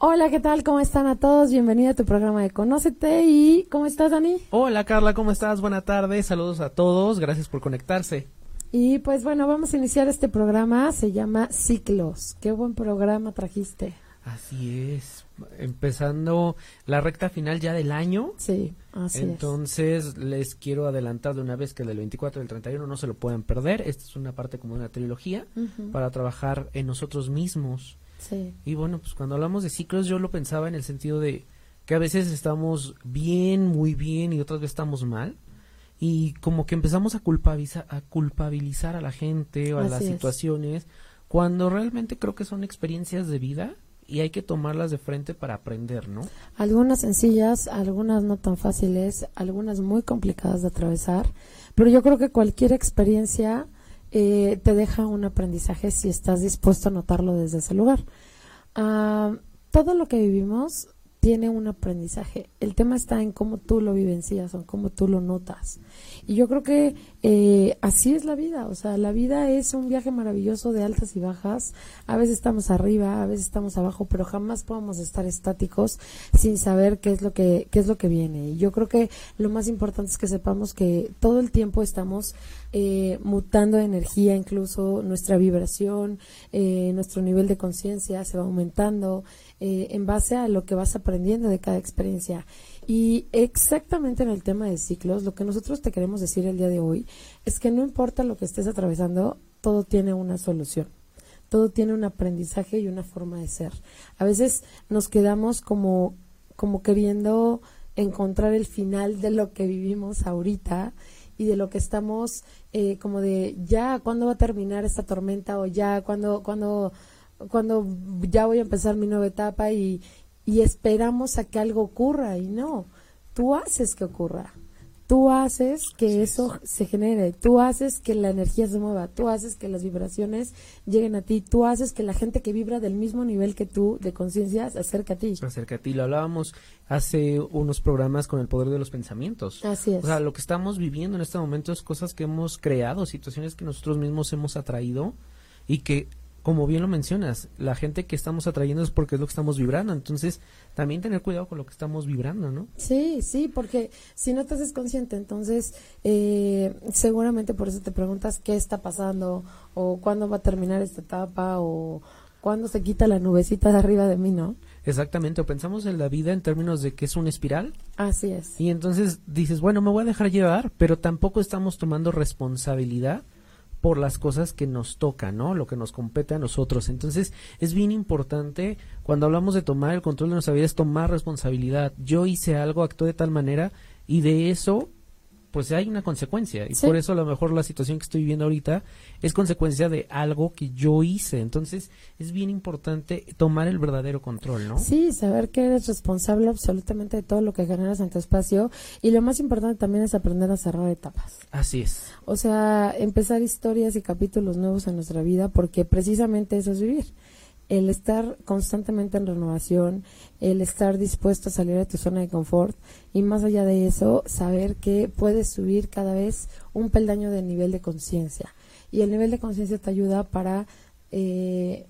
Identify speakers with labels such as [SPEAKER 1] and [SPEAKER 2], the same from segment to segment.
[SPEAKER 1] Hola, ¿qué tal? ¿Cómo están a todos? Bienvenido a tu programa de Conócete y ¿cómo estás, Dani?
[SPEAKER 2] Hola, Carla, ¿cómo estás? Buenas tardes, saludos a todos, gracias por conectarse.
[SPEAKER 1] Y pues bueno, vamos a iniciar este programa, se llama Ciclos. Qué buen programa trajiste.
[SPEAKER 2] Así es, empezando la recta final ya del año.
[SPEAKER 1] Sí, así
[SPEAKER 2] Entonces les quiero adelantar de una vez que del 24 al 31 no se lo pueden perder. Esta es una parte como de una trilogía para trabajar en nosotros mismos y bueno, pues cuando hablamos de ciclos yo lo pensaba en el sentido de que a veces estamos bien, muy bien y otras veces estamos mal. Y como que empezamos a culpabilizar a, culpabilizar a la gente o a las situaciones, cuando realmente creo que son experiencias de vida y hay que tomarlas de frente para aprender, ¿no?
[SPEAKER 1] Algunas sencillas, algunas no tan fáciles, algunas muy complicadas de atravesar, pero yo creo que cualquier experiencia eh, te deja un aprendizaje si estás dispuesto a notarlo desde ese lugar. Ah, todo lo que vivimos tiene un aprendizaje. El tema está en cómo tú lo vivencias o cómo tú lo notas. Y yo creo que eh, así es la vida. O sea, la vida es un viaje maravilloso de altas y bajas. A veces estamos arriba, a veces estamos abajo, pero jamás podemos estar estáticos sin saber qué es lo que qué es lo que viene. Y yo creo que lo más importante es que sepamos que todo el tiempo estamos eh, mutando de energía, incluso nuestra vibración, eh, nuestro nivel de conciencia se va aumentando. Eh, en base a lo que vas aprendiendo de cada experiencia. Y exactamente en el tema de ciclos, lo que nosotros te queremos decir el día de hoy es que no importa lo que estés atravesando, todo tiene una solución. Todo tiene un aprendizaje y una forma de ser. A veces nos quedamos como, como queriendo encontrar el final de lo que vivimos ahorita y de lo que estamos eh, como de ya cuándo va a terminar esta tormenta o ya cuándo cuando cuando ya voy a empezar mi nueva etapa y, y esperamos a que algo ocurra y no, tú haces que ocurra. Tú haces que eso se genere, tú haces que la energía se mueva, tú haces que las vibraciones lleguen a ti, tú haces que la gente que vibra del mismo nivel que tú de conciencia se acerque a ti.
[SPEAKER 2] Se acerque a ti, lo hablábamos hace unos programas con el poder de los pensamientos.
[SPEAKER 1] Así es.
[SPEAKER 2] O sea, lo que estamos viviendo en este momento es cosas que hemos creado, situaciones que nosotros mismos hemos atraído y que como bien lo mencionas, la gente que estamos atrayendo es porque es lo que estamos vibrando. Entonces, también tener cuidado con lo que estamos vibrando, ¿no?
[SPEAKER 1] Sí, sí, porque si no te haces consciente, entonces eh, seguramente por eso te preguntas qué está pasando o cuándo va a terminar esta etapa o cuándo se quita la nubecita de arriba de mí, ¿no?
[SPEAKER 2] Exactamente, o pensamos en la vida en términos de que es una espiral.
[SPEAKER 1] Así es.
[SPEAKER 2] Y entonces dices, bueno, me voy a dejar llevar, pero tampoco estamos tomando responsabilidad por las cosas que nos tocan, ¿no? Lo que nos compete a nosotros. Entonces, es bien importante cuando hablamos de tomar el control de nuestra vida es tomar responsabilidad. Yo hice algo, actué de tal manera y de eso pues hay una consecuencia y por eso a lo mejor la situación que estoy viviendo ahorita es consecuencia de algo que yo hice. Entonces es bien importante tomar el verdadero control, ¿no?
[SPEAKER 1] Sí, saber que eres responsable absolutamente de todo lo que generas en tu espacio y lo más importante también es aprender a cerrar etapas.
[SPEAKER 2] Así es.
[SPEAKER 1] O sea, empezar historias y capítulos nuevos en nuestra vida porque precisamente eso es vivir el estar constantemente en renovación, el estar dispuesto a salir de tu zona de confort y más allá de eso, saber que puedes subir cada vez un peldaño de nivel de conciencia. Y el nivel de conciencia te ayuda para, eh,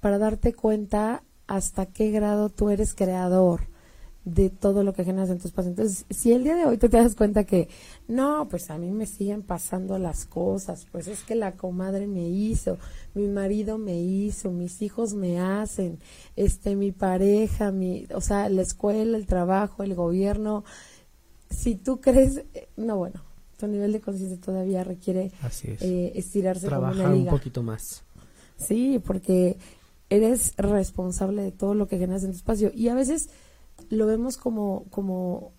[SPEAKER 1] para darte cuenta hasta qué grado tú eres creador de todo lo que generas en tu espacio. Entonces, si el día de hoy tú te das cuenta que, no, pues a mí me siguen pasando las cosas, pues es que la comadre me hizo, mi marido me hizo, mis hijos me hacen, este, mi pareja, mi, o sea, la escuela, el trabajo, el gobierno, si tú crees, eh, no, bueno, tu nivel de conciencia todavía requiere eh, estirarse
[SPEAKER 2] Trabajar
[SPEAKER 1] como una liga.
[SPEAKER 2] un poquito más.
[SPEAKER 1] Sí, porque eres responsable de todo lo que generas en tu espacio y a veces lo vemos como, como,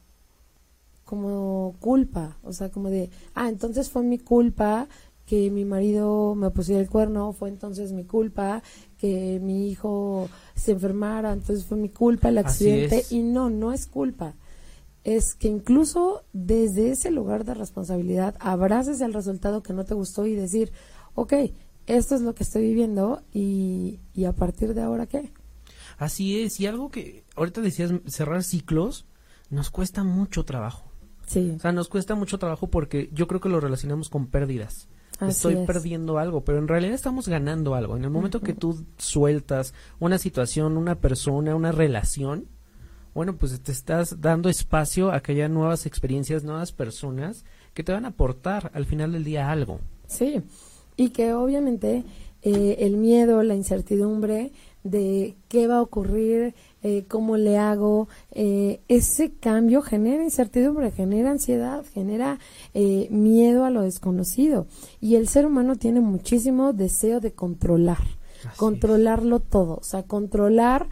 [SPEAKER 1] como culpa, o sea, como de, ah, entonces fue mi culpa que mi marido me pusiera el cuerno, fue entonces mi culpa que mi hijo se enfermara, entonces fue mi culpa el accidente y no, no es culpa. Es que incluso desde ese lugar de responsabilidad abraces el resultado que no te gustó y decir, ok, esto es lo que estoy viviendo y, y a partir de ahora qué.
[SPEAKER 2] Así es, y algo que ahorita decías, cerrar ciclos, nos cuesta mucho trabajo.
[SPEAKER 1] Sí.
[SPEAKER 2] O sea, nos cuesta mucho trabajo porque yo creo que lo relacionamos con pérdidas. estoy perdiendo algo, pero en realidad estamos ganando algo. En el momento que tú sueltas una situación, una persona, una relación, bueno, pues te estás dando espacio a que haya nuevas experiencias, nuevas personas que te van a aportar al final del día algo.
[SPEAKER 1] Sí, y que obviamente eh, el miedo, la incertidumbre de qué va a ocurrir, eh, cómo le hago, eh, ese cambio genera incertidumbre, genera ansiedad, genera eh, miedo a lo desconocido. Y el ser humano tiene muchísimo deseo de controlar, controlarlo todo, o sea, controlar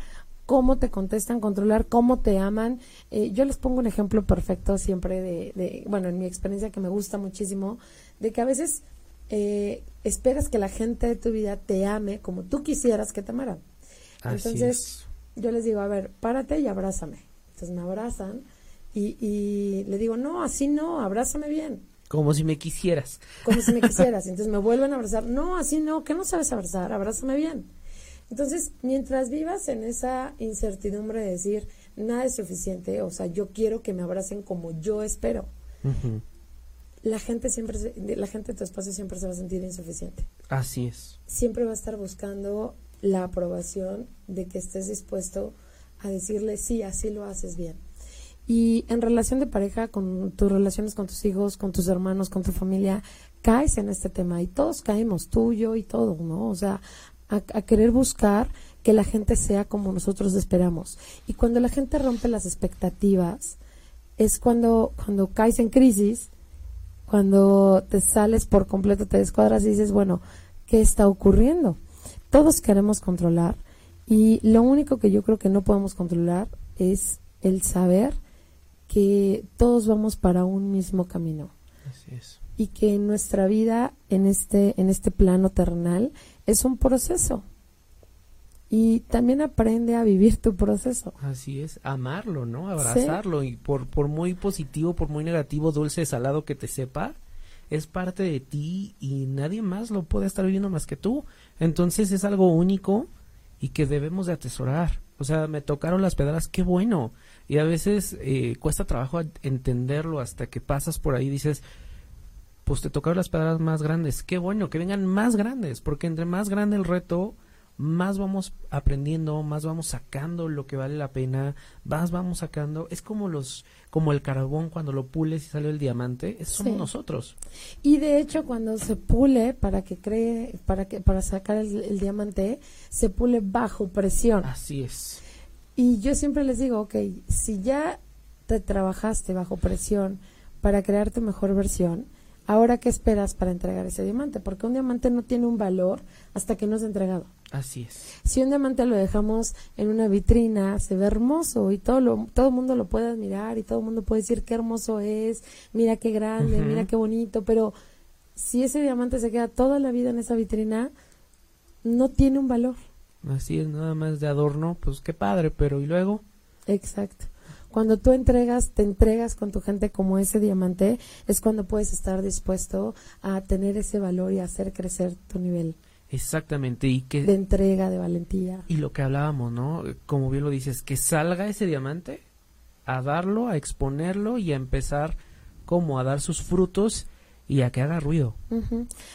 [SPEAKER 1] cómo te contestan, controlar cómo te aman. yo les pongo un ejemplo perfecto siempre de, de, bueno, en mi experiencia que me gusta muchísimo, de que a veces esperas que la gente de tu vida te ame como tú quisieras que te amaran. Entonces, yo les digo, a ver, párate y abrázame. Entonces me abrazan y, y le digo, no, así no, abrázame bien.
[SPEAKER 2] Como si me quisieras.
[SPEAKER 1] Como si me quisieras. Entonces me vuelven a abrazar. No, así no, que no sabes abrazar, abrázame bien. Entonces, mientras vivas en esa incertidumbre de decir, nada es suficiente, o sea, yo quiero que me abracen como yo espero, la gente siempre, la gente de tu espacio siempre se va a sentir insuficiente.
[SPEAKER 2] Así es.
[SPEAKER 1] Siempre va a estar buscando la aprobación de que estés dispuesto a decirle sí, así lo haces bien. Y en relación de pareja, con tus relaciones con tus hijos, con tus hermanos, con tu familia, caes en este tema y todos caemos, tú, yo y todo, ¿no? O sea, a, querer buscar que la gente sea como nosotros esperamos. Y cuando la gente rompe las expectativas, es cuando, cuando caes en crisis, cuando te sales por completo, te descuadras y dices, bueno, ¿qué está ocurriendo? Todos queremos controlar y lo único que yo creo que no podemos controlar es el saber que todos vamos para un mismo camino.
[SPEAKER 2] Así es.
[SPEAKER 1] Y que nuestra vida en este, en este plano terrenal es un proceso. Y también aprende a vivir tu proceso.
[SPEAKER 2] Así es, amarlo, ¿no? Abrazarlo. Y por, por muy positivo, por muy negativo, dulce, salado que te sepa, es parte de ti y nadie más lo puede estar viviendo más que tú. Entonces es algo único y que debemos de atesorar. O sea, me tocaron las pedradas, qué bueno. Y a veces eh, cuesta trabajo entenderlo hasta que pasas por ahí y dices, pues te tocaron las pedradas más grandes. Qué bueno, que vengan más grandes, porque entre más grande el reto, más vamos aprendiendo, más vamos sacando lo que vale la pena, más vamos sacando, es como los como el carbón cuando lo pules y sale el diamante, eso somos nosotros.
[SPEAKER 1] Y de hecho cuando se pule para que cree para que para sacar el, diamante, se pule bajo presión.
[SPEAKER 2] Así es.
[SPEAKER 1] Y yo siempre les digo, ok, si ya te trabajaste bajo presión para crear tu mejor versión, ahora qué esperas para entregar ese diamante, porque un diamante no tiene un valor hasta que no es entregado.
[SPEAKER 2] Así es.
[SPEAKER 1] Si un diamante lo dejamos en una vitrina, se ve hermoso y todo lo, todo el mundo lo puede admirar y todo el mundo puede decir qué hermoso es, mira qué grande, mira qué bonito, pero si ese diamante se queda toda la vida en esa vitrina, no tiene un valor.
[SPEAKER 2] Así es, nada más de adorno, pues qué padre, pero ¿y luego?
[SPEAKER 1] Exacto. Cuando tú entregas, te entregas con tu gente como ese diamante, es cuando puedes estar dispuesto a tener ese valor y hacer crecer tu nivel.
[SPEAKER 2] Exactamente, y que...
[SPEAKER 1] De entrega, de valentía.
[SPEAKER 2] Y lo que hablábamos, ¿no? Como bien lo dices, que salga ese diamante a darlo, a exponerlo y a empezar como a dar sus frutos y a que haga ruido.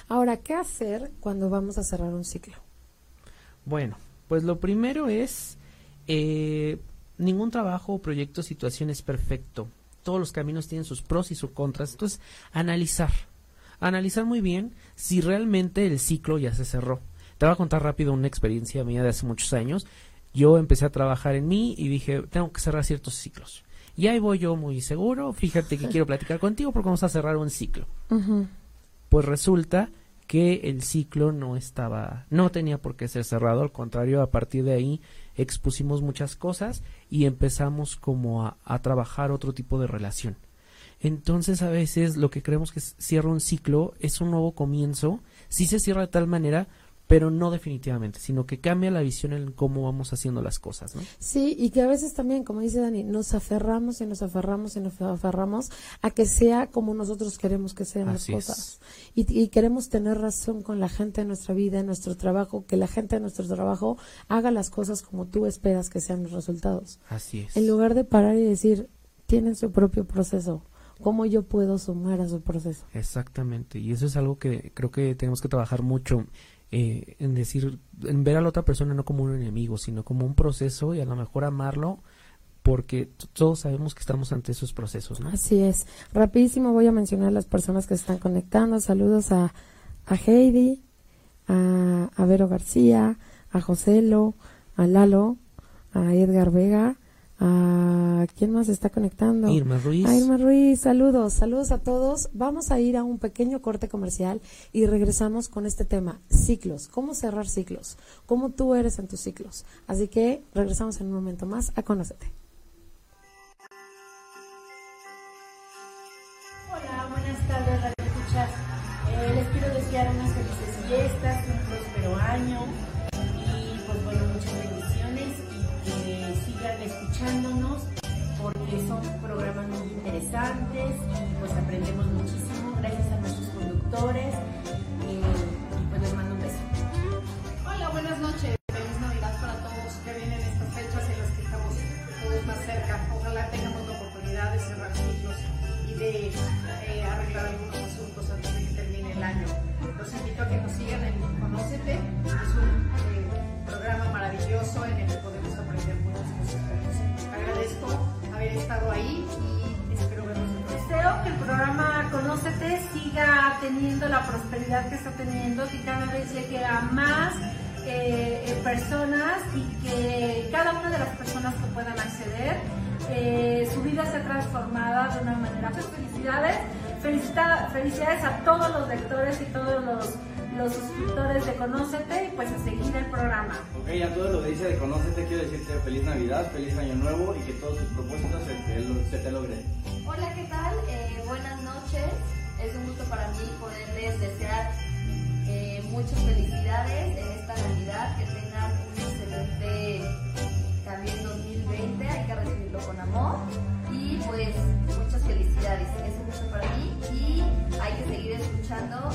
[SPEAKER 1] Ahora, ¿qué hacer cuando vamos a cerrar un ciclo?
[SPEAKER 2] Bueno, pues lo primero es, eh, ningún trabajo, proyecto, situación es perfecto. Todos los caminos tienen sus pros y sus contras. Entonces, analizar analizar muy bien si realmente el ciclo ya se cerró. Te voy a contar rápido una experiencia mía de hace muchos años. Yo empecé a trabajar en mí y dije, tengo que cerrar ciertos ciclos. Y ahí voy yo muy seguro, fíjate que quiero platicar contigo porque vamos a cerrar un ciclo. Pues resulta que el ciclo no estaba, no tenía por qué ser cerrado, al contrario, a partir de ahí expusimos muchas cosas y empezamos como a, trabajar otro tipo de relación. Entonces a veces lo que creemos que cierra un ciclo es un nuevo comienzo, sí se cierra de tal manera, pero no definitivamente, sino que cambia la visión en cómo vamos haciendo las cosas, ¿no?
[SPEAKER 1] Sí, y que a veces también, como dice Dani, nos aferramos y nos aferramos y nos aferramos a que sea como nosotros queremos que sean las cosas. Y, y, queremos tener razón con la gente de nuestra vida, en nuestro trabajo, que la gente de nuestro trabajo haga las cosas como tú esperas que sean los resultados.
[SPEAKER 2] Así es.
[SPEAKER 1] En lugar de parar y decir, tienen su propio proceso cómo yo puedo sumar a su proceso.
[SPEAKER 2] Exactamente, y eso es algo que creo que tenemos que trabajar mucho eh, en decir, en ver a la otra persona no como un enemigo, sino como un proceso y a lo mejor amarlo porque todos sabemos que estamos ante esos procesos, ¿no?
[SPEAKER 1] Así es. Rapidísimo voy a mencionar a las personas que se están conectando. Saludos a, a Heidi, a, a Vero García, a Joselo, a Lalo, a Edgar Vega, a quién más está conectando.
[SPEAKER 2] Irma Ruiz.
[SPEAKER 1] A Irma Ruiz, saludos, saludos a todos. Vamos a ir a un pequeño corte comercial y regresamos con este tema, ciclos, cómo cerrar ciclos, cómo tú eres en tus ciclos. Así que regresamos en un momento más a Conócete.
[SPEAKER 3] Hola, buenas tardes, Radio Escuchas. Eh, les quiero desear unas felices fiestas, un próspero año escuchándonos porque son programas muy interesantes pues aprendemos muchísimo. Gracias a nuestros felicidades a todos los lectores y todos los, los suscriptores de Conócete y pues a seguir el programa.
[SPEAKER 4] Ok, a toda la audiencia de Conócete quiero decirte feliz Navidad, feliz Año Nuevo y que todos tus propósitos se te, lo- se te logren.
[SPEAKER 5] Hola, ¿qué tal? Eh, buenas noches. Es un gusto para mí poderles desear eh, muchas felicidades en esta Navidad, que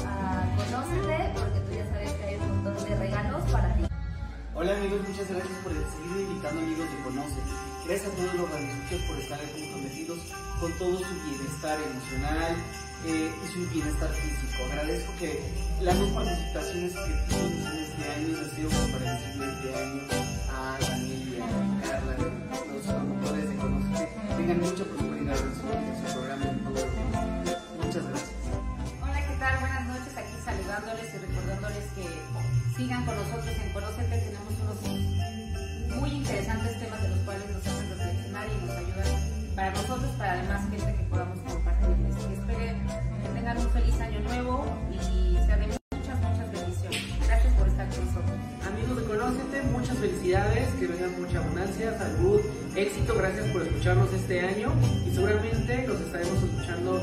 [SPEAKER 5] a Conócete porque tú ya sabes que hay un montón de regalos para ti.
[SPEAKER 4] Hola amigos, muchas gracias por seguir invitando amigos de Conoce. Gracias a todos los radioescuchas por estar comprometidos con todo su bienestar emocional eh, y su bienestar físico. Agradezco que las dos participaciones que tuvimos en este año,
[SPEAKER 6] con nosotros en Conocete. Tenemos unos muy interesantes temas de los cuales nos hacen reflexionar y nos ayudan para nosotros, para además gente que podamos compartirles. Que esperen que tengan un feliz año nuevo y sea de muchas, muchas bendiciones. Gracias por estar con nosotros.
[SPEAKER 2] Amigos de Conócete, muchas felicidades, que vengan mucha abundancia, salud, éxito, gracias por escucharnos este año y seguramente los estaremos escuchando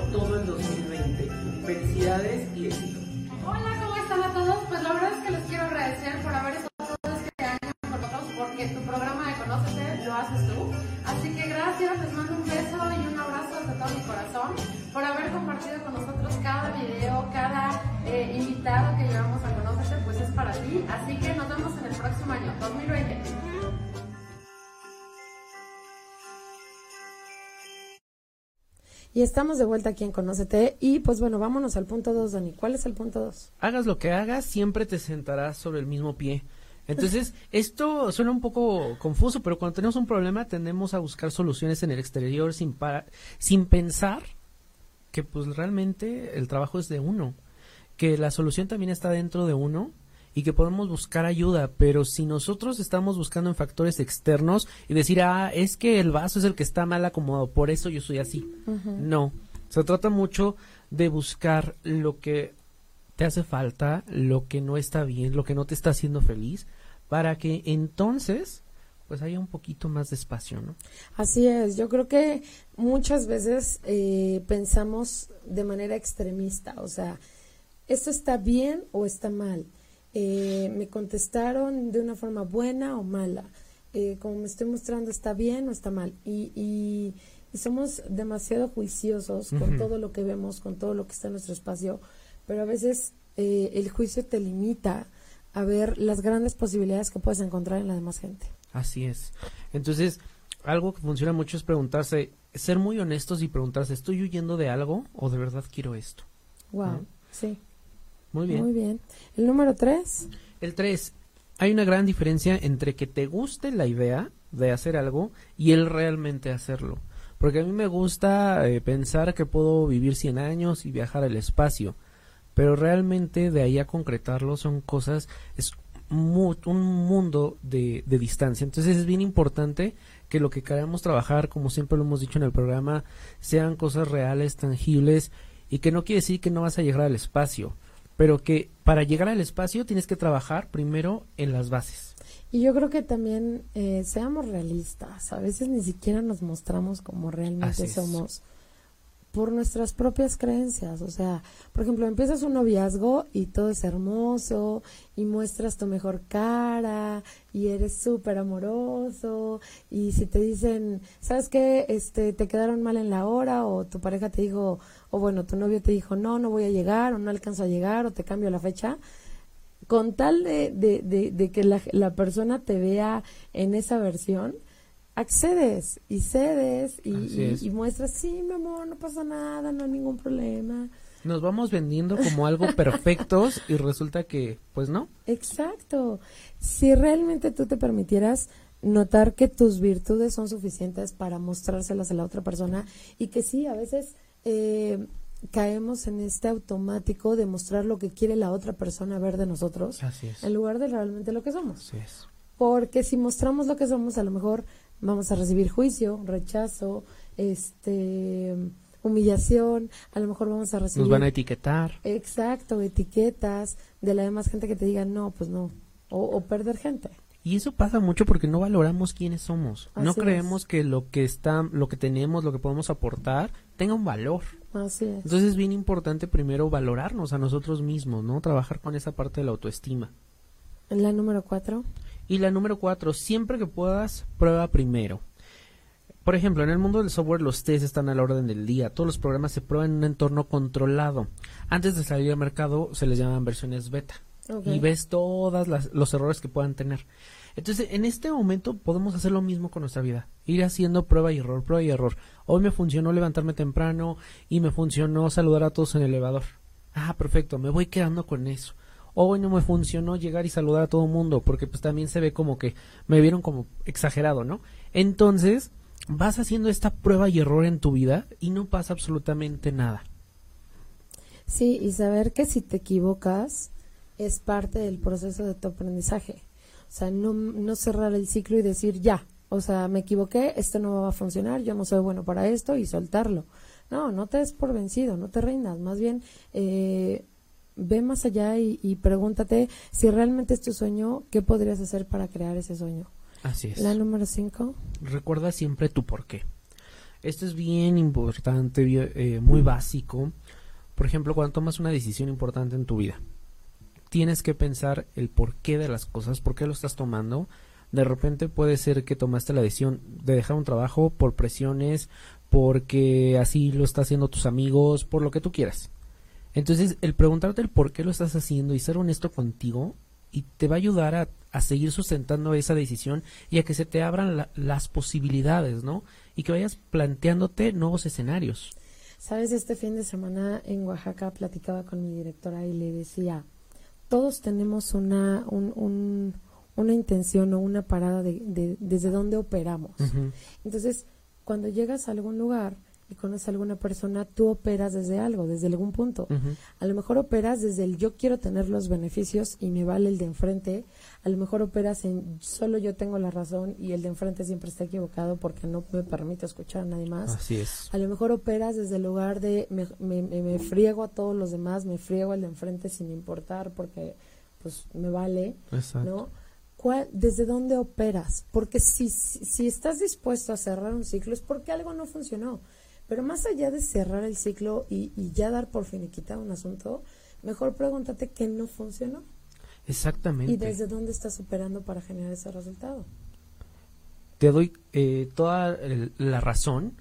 [SPEAKER 2] Y
[SPEAKER 1] estamos de vuelta aquí en Conócete. Y pues bueno, vámonos al punto 2, Dani. ¿Cuál es el punto 2?
[SPEAKER 2] Hagas lo que hagas, siempre te sentarás sobre el mismo pie. Entonces, esto suena un poco confuso, pero cuando tenemos un problema tendemos a buscar soluciones en el exterior sin, para- sin pensar que pues realmente el trabajo es de uno, que la solución también está dentro de uno y que podemos buscar ayuda, pero si nosotros estamos buscando en factores externos y decir, ah, es que el vaso es el que está mal acomodado, por eso yo soy así. No, se trata mucho de buscar lo que te hace falta, lo que no está bien, lo que no te está haciendo feliz, para que entonces pues haya un poquito más de espacio, ¿no?
[SPEAKER 1] Así es, yo creo que muchas veces eh, pensamos de manera extremista, o sea, ¿esto está bien o está mal? Eh, ¿Me contestaron de una forma buena o mala? Eh, como me estoy mostrando, ¿está bien o está mal? Y, y, y somos demasiado juiciosos con todo lo que vemos, con todo lo que está en nuestro espacio, pero a veces eh, el juicio te limita a ver las grandes posibilidades que puedes encontrar en la demás gente.
[SPEAKER 2] Así es. Entonces, algo que funciona mucho es preguntarse, ser muy honestos y preguntarse, ¿estoy huyendo de algo o de verdad quiero esto?
[SPEAKER 1] Wow, sí.
[SPEAKER 2] Muy bien.
[SPEAKER 1] Muy bien. ¿El número tres?
[SPEAKER 2] El tres, hay una gran diferencia entre que te guste la idea de hacer algo y el realmente hacerlo. Porque a mí me gusta eh, pensar que puedo vivir 100 años y viajar al espacio, pero realmente de ahí a concretarlo son cosas, es un mundo de, de distancia. Entonces es bien importante que lo que queramos trabajar, como siempre lo hemos dicho en el programa, sean cosas reales, tangibles, y que no quiere decir que no vas a llegar al espacio, pero que para llegar al espacio tienes que trabajar primero en las bases.
[SPEAKER 1] Y yo creo que también eh, seamos realistas. A veces ni siquiera nos mostramos como realmente somos por nuestras propias creencias. O sea, por ejemplo, empiezas un noviazgo y todo es hermoso y muestras tu mejor cara y eres súper amoroso y si te dicen, ¿sabes qué? Este, te quedaron mal en la hora o tu pareja te dijo, o bueno, tu novio te dijo, no, no voy a llegar o no alcanzo a llegar o te cambio la fecha con tal de, de, que la, la, persona te vea en esa versión, accedes y cedes y, muestras, sí, mi amor, no pasa nada, no hay ningún problema.
[SPEAKER 2] Nos vamos vendiendo como algo perfectos y resulta que, pues no.
[SPEAKER 1] Exacto. Si realmente tú te permitieras notar que tus virtudes son suficientes para mostrárselas a la otra persona y que sí, a veces eh, caemos en este automático de mostrar lo que quiere la otra persona ver de nosotros en lugar de realmente lo que somos. Porque si mostramos lo que somos, a lo mejor vamos a recibir juicio, rechazo, este humillación, a lo mejor vamos a recibir...
[SPEAKER 2] Nos van a etiquetar.
[SPEAKER 1] Exacto, etiquetas de la demás gente que te diga no, pues no, o, perder gente.
[SPEAKER 2] Y eso pasa mucho porque no valoramos quiénes somos. no creemos que lo que está, lo que tenemos, lo que podemos aportar, tenga un valor.
[SPEAKER 1] Así es.
[SPEAKER 2] Entonces es bien importante primero valorarnos a nosotros mismos, ¿no? Trabajar con esa parte de la autoestima.
[SPEAKER 1] La número cuatro.
[SPEAKER 2] Y la número cuatro, siempre que puedas, prueba primero. Por ejemplo, en el mundo del software los tests están a la orden del día. Todos los programas se prueban en un entorno controlado. Antes de salir al mercado se les llaman versiones beta. Y ves todos los errores que puedan tener. Entonces, en este momento podemos hacer lo mismo con nuestra vida. Ir haciendo prueba y error, prueba y error. Hoy me funcionó levantarme temprano y me funcionó saludar a todos en el elevador. Ah, perfecto, me voy quedando con eso. Hoy no me funcionó llegar y saludar a todo el mundo porque pues también se ve como que me vieron como exagerado, ¿no? Entonces, vas haciendo esta prueba y error en tu vida y no pasa absolutamente nada.
[SPEAKER 1] Sí, y saber que si te equivocas es parte del proceso de tu aprendizaje. O sea, no, no cerrar el ciclo y decir, ya, o sea, me equivoqué, esto no va a funcionar, yo no soy bueno para esto y soltarlo. No, no te des por vencido, no te rindas, más bien eh, ve más allá y, y, pregúntate si realmente es tu sueño, ¿qué podrías hacer para crear ese sueño?
[SPEAKER 2] Así es.
[SPEAKER 1] La número cinco.
[SPEAKER 2] Recuerda siempre tu por qué. Esto es bien importante, eh, muy básico. Por ejemplo, cuando tomas una decisión importante en tu vida, tienes que pensar el porqué de las cosas, por qué lo estás tomando. De repente puede ser que tomaste la decisión de dejar un trabajo por presiones, porque así lo están haciendo tus amigos, por lo que tú quieras. Entonces, el preguntarte el por qué lo estás haciendo y ser honesto contigo y te va a ayudar a, a seguir sustentando esa decisión y a que se te abran las posibilidades, ¿no? Y que vayas planteándote nuevos escenarios.
[SPEAKER 1] Sabes, este fin de semana en Oaxaca platicaba con mi directora y le decía, todos tenemos una, una intención o una parada de, desde dónde operamos. Entonces, cuando llegas a algún lugar, y conoces a alguna persona, tú operas desde algo, desde algún punto. A lo mejor operas desde el yo quiero tener los beneficios y me vale el de enfrente. A lo mejor operas en solo yo tengo la razón y el de enfrente siempre está equivocado porque no me permite escuchar a nadie más.
[SPEAKER 2] Así es.
[SPEAKER 1] A lo mejor operas desde el lugar de me, me, me friego a todos los demás, me friego al de enfrente sin importar porque pues me vale, ¿no? ¿Desde dónde operas? Porque si, si estás dispuesto a cerrar un ciclo es porque algo no funcionó. Pero más allá de cerrar el ciclo y, ya dar por finiquitado un asunto, mejor pregúntate qué no funcionó.
[SPEAKER 2] Exactamente.
[SPEAKER 1] Y desde dónde estás operando para generar ese resultado.
[SPEAKER 2] Te doy eh, toda la razón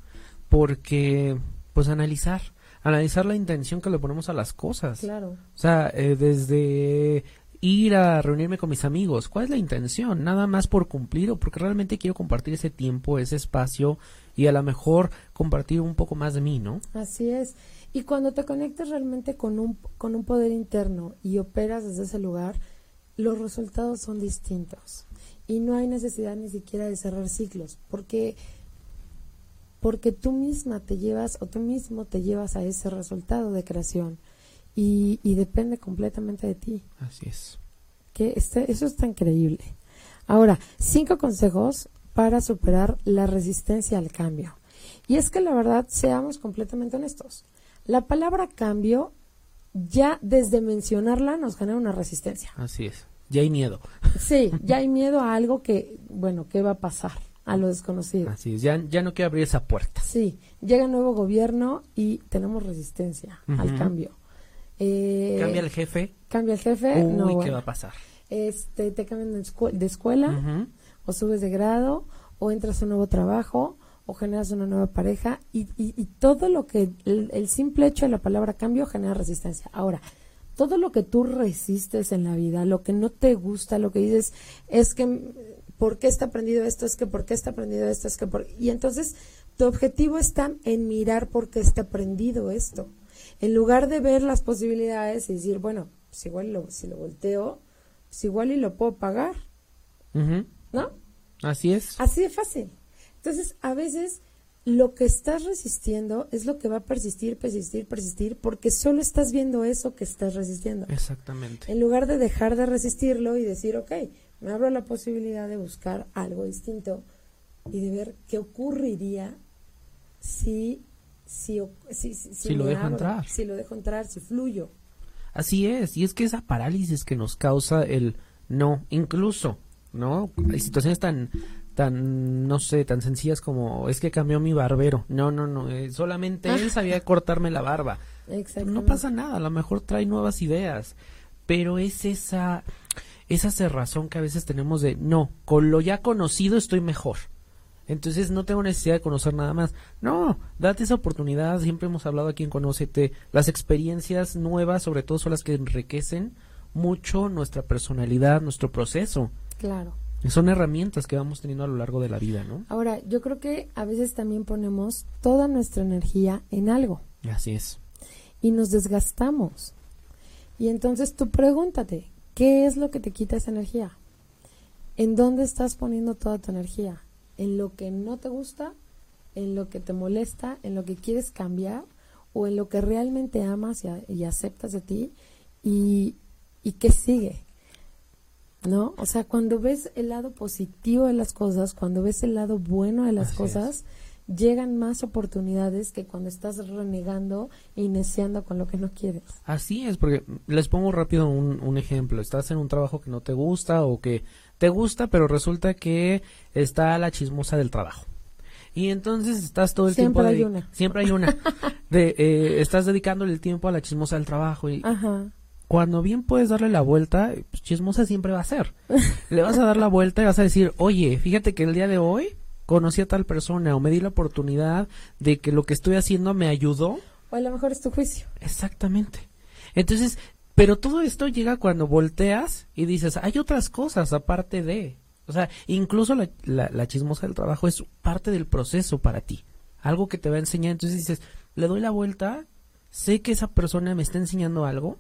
[SPEAKER 2] porque, pues, analizar, analizar la intención que le ponemos a las cosas.
[SPEAKER 1] Claro.
[SPEAKER 2] O sea, eh, desde ir a reunirme con mis amigos? ¿Cuál es la intención? Nada más por cumplir o porque realmente quiero compartir ese tiempo, ese espacio y a lo mejor compartir un poco más de mí, ¿no?
[SPEAKER 1] Así es. Y cuando te conectas realmente con un, con un poder interno y operas desde ese lugar, los resultados son distintos. Y no hay necesidad ni siquiera de cerrar ciclos, porque porque tú misma te llevas o tú mismo te llevas a ese resultado de creación y, depende completamente de ti.
[SPEAKER 2] Así es.
[SPEAKER 1] Que este, eso está increíble. Ahora, cinco consejos para superar la resistencia al cambio. Y es que la verdad, seamos completamente honestos. La palabra cambio, ya desde mencionarla nos genera una resistencia.
[SPEAKER 2] Así es. Ya hay miedo.
[SPEAKER 1] Sí, ya hay miedo a algo que, bueno, ¿qué va a pasar? a lo desconocido.
[SPEAKER 2] Así es, ya, ya no quiero abrir esa puerta.
[SPEAKER 1] Sí, llega un nuevo gobierno y tenemos resistencia al cambio.
[SPEAKER 2] Eh, ¿Cambia el jefe?
[SPEAKER 1] ¿Cambia el jefe?
[SPEAKER 2] Uy, ¿qué va a pasar?
[SPEAKER 1] Este, te cambian de, escuela, o subes de grado, o entras a un nuevo trabajo, o generas una nueva pareja, y, todo lo que, el, simple hecho de la palabra cambio genera resistencia. Ahora, todo lo que tú resistes en la vida, lo que no te gusta, lo que dices, es que ¿por qué está aprendido esto? Es que ¿por qué está aprendido esto? Es que por... Y entonces tu objetivo está en mirar por qué está aprendido esto. En lugar de ver las posibilidades y decir, bueno, pues igual lo, si lo volteo, pues igual y lo puedo pagar. ¿No?
[SPEAKER 2] Así es.
[SPEAKER 1] Así de fácil. Entonces, a veces lo que estás resistiendo es lo que va a persistir, persistir, persistir, porque solo estás viendo eso que estás resistiendo.
[SPEAKER 2] Exactamente.
[SPEAKER 1] En lugar de dejar de resistirlo y decir, ok, me abro la posibilidad de buscar algo distinto y de ver qué ocurriría si si, si,
[SPEAKER 2] si, lo dejo entrar.
[SPEAKER 1] Si lo dejo entrar, si fluyo.
[SPEAKER 2] Así es, y es que esa parálisis que nos causa el no, incluso, ¿no? Hay situaciones tan tan no sé, tan sencillas como es que cambió mi barbero. No, no, no, eh, solamente él sabía cortarme la barba. No pasa nada, a lo mejor trae nuevas ideas, pero es esa esa cerrazón que a veces tenemos de, no, con lo ya conocido estoy mejor. Entonces no tengo necesidad de conocer nada más. No, date esa oportunidad. Siempre hemos hablado aquí en Conócete. Las experiencias nuevas, sobre todo, son las que enriquecen mucho nuestra personalidad, nuestro proceso.
[SPEAKER 1] Claro.
[SPEAKER 2] Son herramientas que vamos teniendo a lo largo de la vida, ¿no?
[SPEAKER 1] Ahora, yo creo que a veces también ponemos toda nuestra energía en algo.
[SPEAKER 2] Así es.
[SPEAKER 1] Y nos desgastamos. Y entonces tú pregúntate, ¿Qué es lo que te quita esa energía? ¿En dónde estás poniendo toda tu energía? ¿En lo que no te gusta? ¿En lo que te molesta? ¿En lo que quieres cambiar? ¿O en lo que realmente amas y, aceptas de ti? ¿Y, ¿Y qué sigue? ¿No? O sea, cuando ves el lado positivo de las cosas, cuando ves el lado bueno de las cosas, llegan más oportunidades que cuando estás renegando e iniciando con lo que no quieres.
[SPEAKER 2] Así es, porque les pongo rápido un, ejemplo. Estás en un trabajo que no te gusta o que te gusta, pero resulta que está la chismosa del trabajo. Y entonces estás todo el
[SPEAKER 1] tiempo...
[SPEAKER 2] Siempre
[SPEAKER 1] hay una.
[SPEAKER 2] Siempre hay una. de, eh, estás dedicándole el tiempo a la chismosa del trabajo y... Cuando bien puedes darle la vuelta, pues, chismosa siempre va a ser. Le vas a dar la vuelta y vas a decir, oye, fíjate que el día de hoy conocí a tal persona o me di la oportunidad de que lo que estoy haciendo me ayudó.
[SPEAKER 1] O a lo mejor es tu juicio.
[SPEAKER 2] Exactamente. Entonces, pero todo esto llega cuando volteas y dices, hay otras cosas aparte de. O sea, incluso la, la, chismosa del trabajo es parte del proceso para ti. Algo que te va a enseñar. Entonces dices, le doy la vuelta, sé que esa persona me está enseñando algo,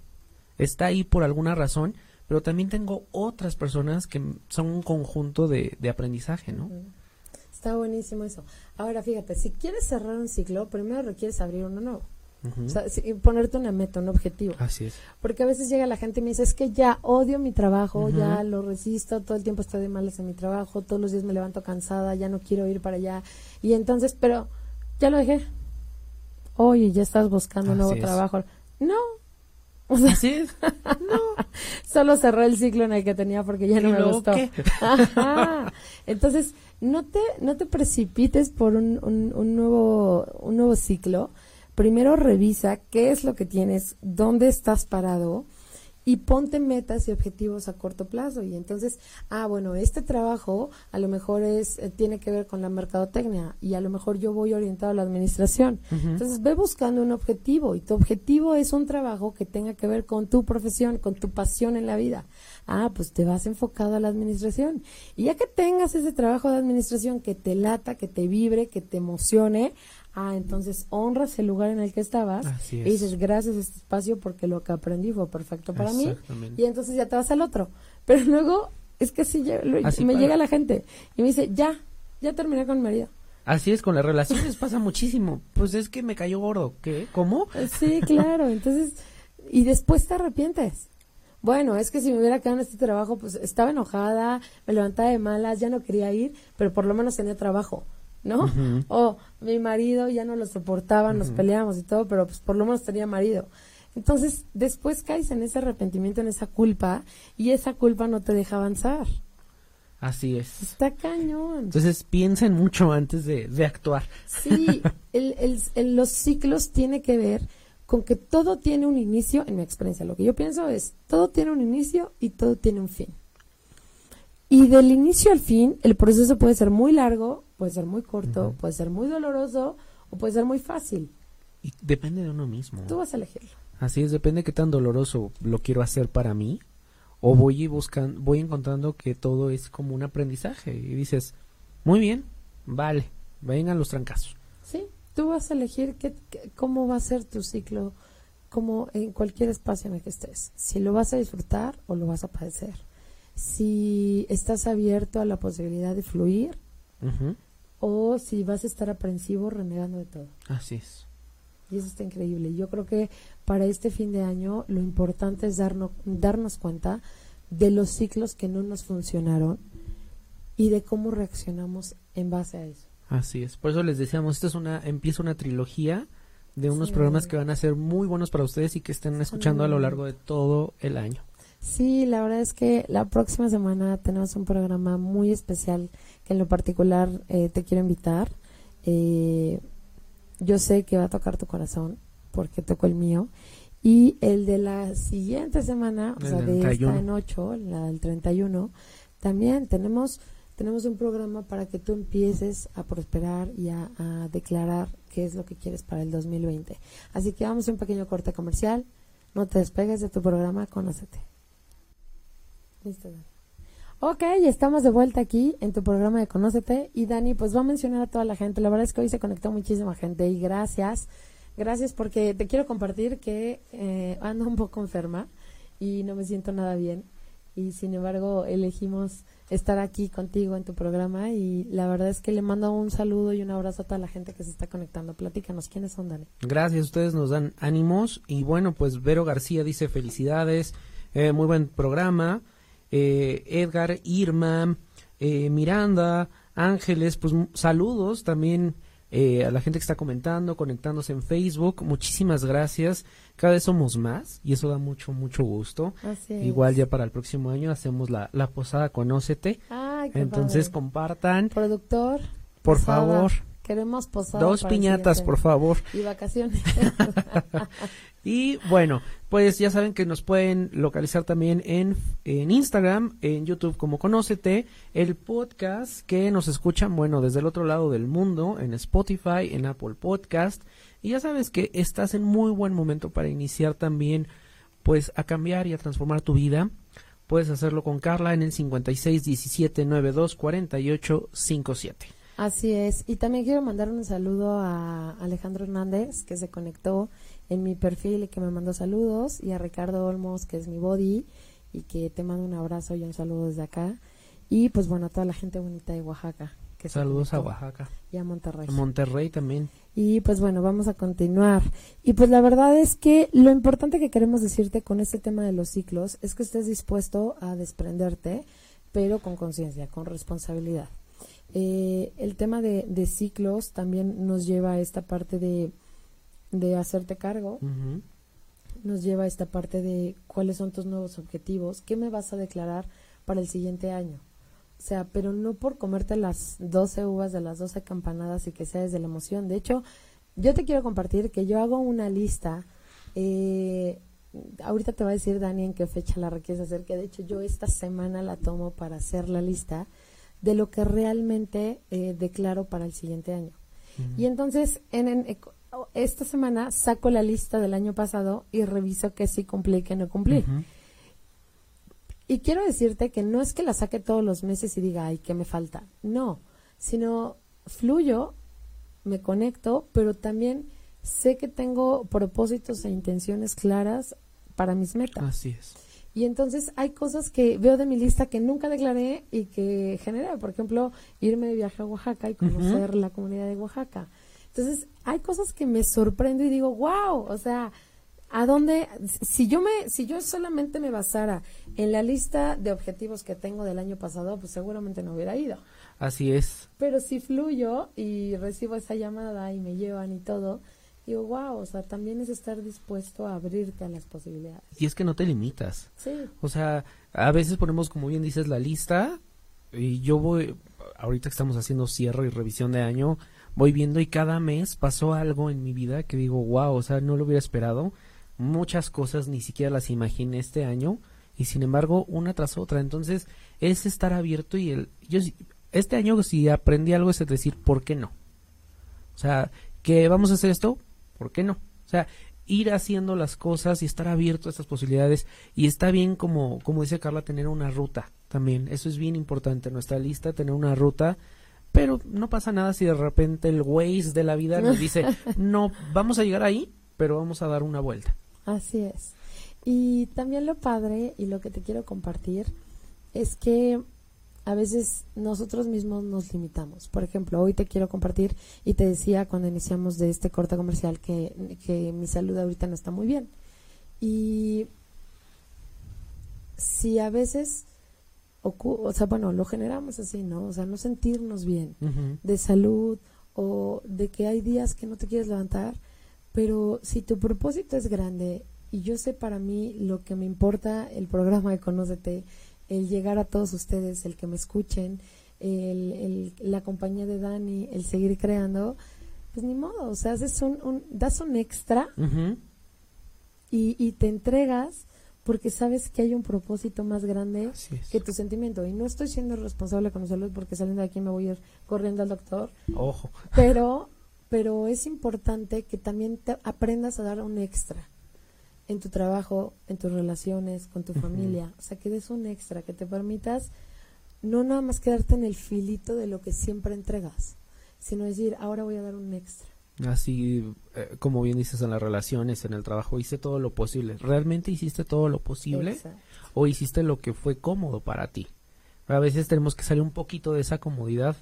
[SPEAKER 2] está ahí por alguna razón, pero también tengo otras personas que son un conjunto de, de aprendizaje, ¿no?
[SPEAKER 1] Está buenísimo eso. Ahora, fíjate, si quieres cerrar un ciclo, primero requieres abrir uno nuevo. o sea, ponerte una meta, un objetivo.
[SPEAKER 2] Así es.
[SPEAKER 1] Porque a veces llega la gente y me dice, es que ya odio mi trabajo, ya lo resisto, todo el tiempo estoy de malas en mi trabajo, todos los días me levanto cansada, ya no quiero ir para allá. Y entonces, pero ya lo dejé. Oye, ya estás buscando un nuevo trabajo. No.
[SPEAKER 2] O sea, Así es.
[SPEAKER 1] no. Solo cerré el ciclo en el que tenía porque ya no me gustó. Entonces, no te, no te precipites por un, un, nuevo, un nuevo ciclo. Primero revisa qué es lo que tienes, dónde estás parado y ponte metas y objetivos a corto plazo. Y entonces ah bueno este trabajo a lo mejor es eh, tiene que ver con la mercadotecnia y a lo mejor yo voy orientado a la administración. Entonces ve buscando un objetivo y tu objetivo es un trabajo que tenga que ver con tu profesión con tu pasión en la vida. Ah pues te vas enfocado a la administración. Y ya que tengas ese trabajo de administración que te lata que te vibre que te emocione Ah, entonces honras el lugar en el que estabas y dices gracias a este espacio porque lo que aprendí fue perfecto para mí y entonces ya te vas al otro. Pero luego es que así, me llega la gente y me dice, ya, ya terminé con mi marido.
[SPEAKER 2] Así es, con las relaciones pasa muchísimo. Pues es que me cayó gordo. ¿Qué? ¿Cómo?
[SPEAKER 1] Eh, sí, claro. Entonces, y después te arrepientes. Bueno, es que si me hubiera quedado en este trabajo, pues estaba enojada, me levantaba de malas, ya no quería ir, pero por lo menos tenía trabajo. ¿No? O mi marido ya no lo soportaba, nos peleamos y todo, pero pues por lo menos tenía marido. Entonces, después caes en ese arrepentimiento, en esa culpa, y esa culpa no te deja avanzar.
[SPEAKER 2] Así es.
[SPEAKER 1] Está cañón.
[SPEAKER 2] Entonces piensen mucho antes de, de actuar.
[SPEAKER 1] Sí, el, el, los ciclos tiene que ver con que todo tiene un inicio, en mi experiencia. Lo que yo pienso es, todo tiene un inicio y todo tiene un fin. Y del inicio al fin, el proceso puede ser muy largo, puede ser muy corto, puede ser muy doloroso o puede ser muy fácil.
[SPEAKER 2] Y depende de uno mismo.
[SPEAKER 1] Tú vas a elegirlo.
[SPEAKER 2] Así es, depende de qué tan doloroso lo quiero hacer para mí o voy buscando, voy encontrando que todo es como un aprendizaje y dices, muy bien, vale, vengan los trancazos.
[SPEAKER 1] Sí, tú vas a elegir qué, cómo va a ser tu ciclo, como en cualquier espacio en el que estés. Si lo vas a disfrutar o lo vas a padecer si estás abierto a la posibilidad de fluir o si vas a estar aprensivo renegando de todo.
[SPEAKER 2] Así es.
[SPEAKER 1] Y eso está increíble. Yo creo que para este fin de año lo importante es darnos, darnos cuenta de los ciclos que no nos funcionaron y de cómo reaccionamos en base a eso.
[SPEAKER 2] Así es. Por eso les decíamos, esto es una empieza una trilogía de unos programas que van a ser muy buenos para ustedes y que estén escuchando a lo largo de todo el año.
[SPEAKER 1] Sí, la verdad es que la próxima semana tenemos un programa muy especial que en lo particular eh, te quiero invitar. Eh, yo sé que va a tocar tu corazón porque tocó el mío. Y el de la siguiente semana, o sea, de esta en 8, la del 31, también tenemos, tenemos un programa para que tú empieces a prosperar y a, a declarar qué es lo que quieres para el 2020. Así que vamos a un pequeño corte comercial. No te despegues de tu programa, conócete. Listo, Ok, estamos de vuelta aquí en tu programa de Conócete. Y Dani, pues va a mencionar a toda la gente. La verdad es que hoy se conectó muchísima gente y gracias. Gracias porque te quiero compartir que eh, ando un poco enferma y no me siento nada bien. Y sin embargo, elegimos estar aquí contigo en tu programa. Y la verdad es que le mando un saludo y un abrazo a toda la gente que se está conectando. Platícanos, ¿quiénes son, Dani?
[SPEAKER 2] Gracias, ustedes nos dan ánimos. Y bueno, pues Vero García dice felicidades. Eh, muy buen programa. Eh, Edgar, Irma, eh, Miranda, Ángeles, pues saludos también eh, a la gente que está comentando, conectándose en Facebook. Muchísimas gracias. Cada vez somos más y eso da mucho, mucho gusto. Igual ya para el próximo año hacemos la, la posada Conócete. Entonces compartan.
[SPEAKER 1] Productor.
[SPEAKER 2] Por favor.
[SPEAKER 1] Queremos posada.
[SPEAKER 2] Dos piñatas, por favor.
[SPEAKER 1] Y vacaciones.
[SPEAKER 2] Y bueno, pues ya saben que nos pueden localizar también en, en Instagram, en YouTube como Conócete, el podcast que nos escuchan, bueno, desde el otro lado del mundo, en Spotify, en Apple Podcast. Y ya sabes que estás en muy buen momento para iniciar también, pues, a cambiar y a transformar tu vida. Puedes hacerlo con Carla en el 56 17 92 48 57.
[SPEAKER 1] Así es. Y también quiero mandar un saludo a Alejandro Hernández, que se conectó en mi perfil y que me mandó saludos, y a Ricardo Olmos, que es mi body, y que te mando un abrazo y un saludo desde acá. Y pues bueno, a toda la gente bonita de Oaxaca.
[SPEAKER 2] Que Saludos a Oaxaca.
[SPEAKER 1] Y a Monterrey.
[SPEAKER 2] A Monterrey también.
[SPEAKER 1] Y pues bueno, vamos a continuar. Y pues la verdad es que lo importante que queremos decirte con este tema de los ciclos es que estés dispuesto a desprenderte, pero con conciencia, con responsabilidad. Eh, el tema de, de, ciclos también nos lleva a esta parte de de hacerte cargo, nos lleva a esta parte de cuáles son tus nuevos objetivos, qué me vas a declarar para el siguiente año. O sea, pero no por comerte las 12 uvas de las 12 campanadas y que sea desde la emoción. De hecho, yo te quiero compartir que yo hago una lista eh, ahorita te va a decir Dani en qué fecha la requieres hacer, que de hecho yo esta semana la tomo para hacer la lista de lo que realmente eh, declaro para el siguiente año. Y entonces, en, esta semana saco la lista del año pasado y reviso qué sí cumplí y qué no cumplí. Y quiero decirte que no es que la saque todos los meses y diga, ay, ¿qué me falta? No, sino fluyo, me conecto, pero también sé que tengo propósitos e intenciones claras para mis metas.
[SPEAKER 2] Así es.
[SPEAKER 1] Y entonces hay cosas que veo de mi lista que nunca declaré y que generé. Por ejemplo, irme de viaje a Oaxaca y conocer la comunidad de Oaxaca. Entonces, hay cosas que me sorprendo y digo, wow, o sea, ¿a dónde? Si yo me, si yo solamente me basara en la lista de objetivos que tengo del año pasado, pues seguramente no hubiera ido.
[SPEAKER 2] Así es.
[SPEAKER 1] Pero si fluyo y recibo esa llamada y me llevan y todo, digo, wow, o sea, también es estar dispuesto a abrirte a las posibilidades.
[SPEAKER 2] Y es que no te limitas.
[SPEAKER 1] Sí.
[SPEAKER 2] O sea, a veces ponemos, como bien dices, la lista y yo voy, ahorita que estamos haciendo cierre y revisión de año, voy viendo y cada mes pasó algo en mi vida que digo, wow, o sea, no lo hubiera esperado. Muchas cosas ni siquiera las imaginé este año y sin embargo una tras otra. Entonces es estar abierto y el, yo este año si aprendí algo es decir, ¿por qué no? O sea, que vamos a hacer esto, ¿por qué no? O sea, ir haciendo las cosas y estar abierto a estas posibilidades y está bien como como dice Carla tener una ruta también eso es bien importante nuestra lista tener una ruta pero no pasa nada si de repente el Waze de la vida nos dice no vamos a llegar ahí pero vamos a dar una vuelta
[SPEAKER 1] así es y también lo padre y lo que te quiero compartir es que a veces nosotros mismos nos limitamos. Por ejemplo, hoy te quiero compartir y te decía cuando iniciamos de este corte comercial que, que mi salud ahorita no está muy bien. Y si a veces, o sea, bueno, lo generamos así, ¿no? O sea, no sentirnos bien de salud o de que hay días que no te quieres levantar, pero si tu propósito es grande y yo sé para mí lo que me importa el programa de Conócete el llegar a todos ustedes, el que me escuchen, el, la compañía de Dani, el seguir creando, pues ni modo, o sea, haces un, das un extra y, y, te entregas porque sabes que hay un propósito más grande que tu sentimiento. Y no estoy siendo responsable con mi salud porque saliendo de aquí me voy a ir corriendo al doctor.
[SPEAKER 2] Ojo.
[SPEAKER 1] Pero, pero es importante que también te aprendas a dar un extra en tu trabajo, en tus relaciones, con tu familia. O sea, que des un extra, que te permitas no nada más quedarte en el filito de lo que siempre entregas, sino decir, ahora voy a dar un extra.
[SPEAKER 2] Así, eh, como bien dices en las relaciones, en el trabajo, hice todo lo posible. ¿Realmente hiciste todo lo posible? ¿O hiciste lo que fue cómodo para ti? A veces tenemos que salir un poquito de esa comodidad.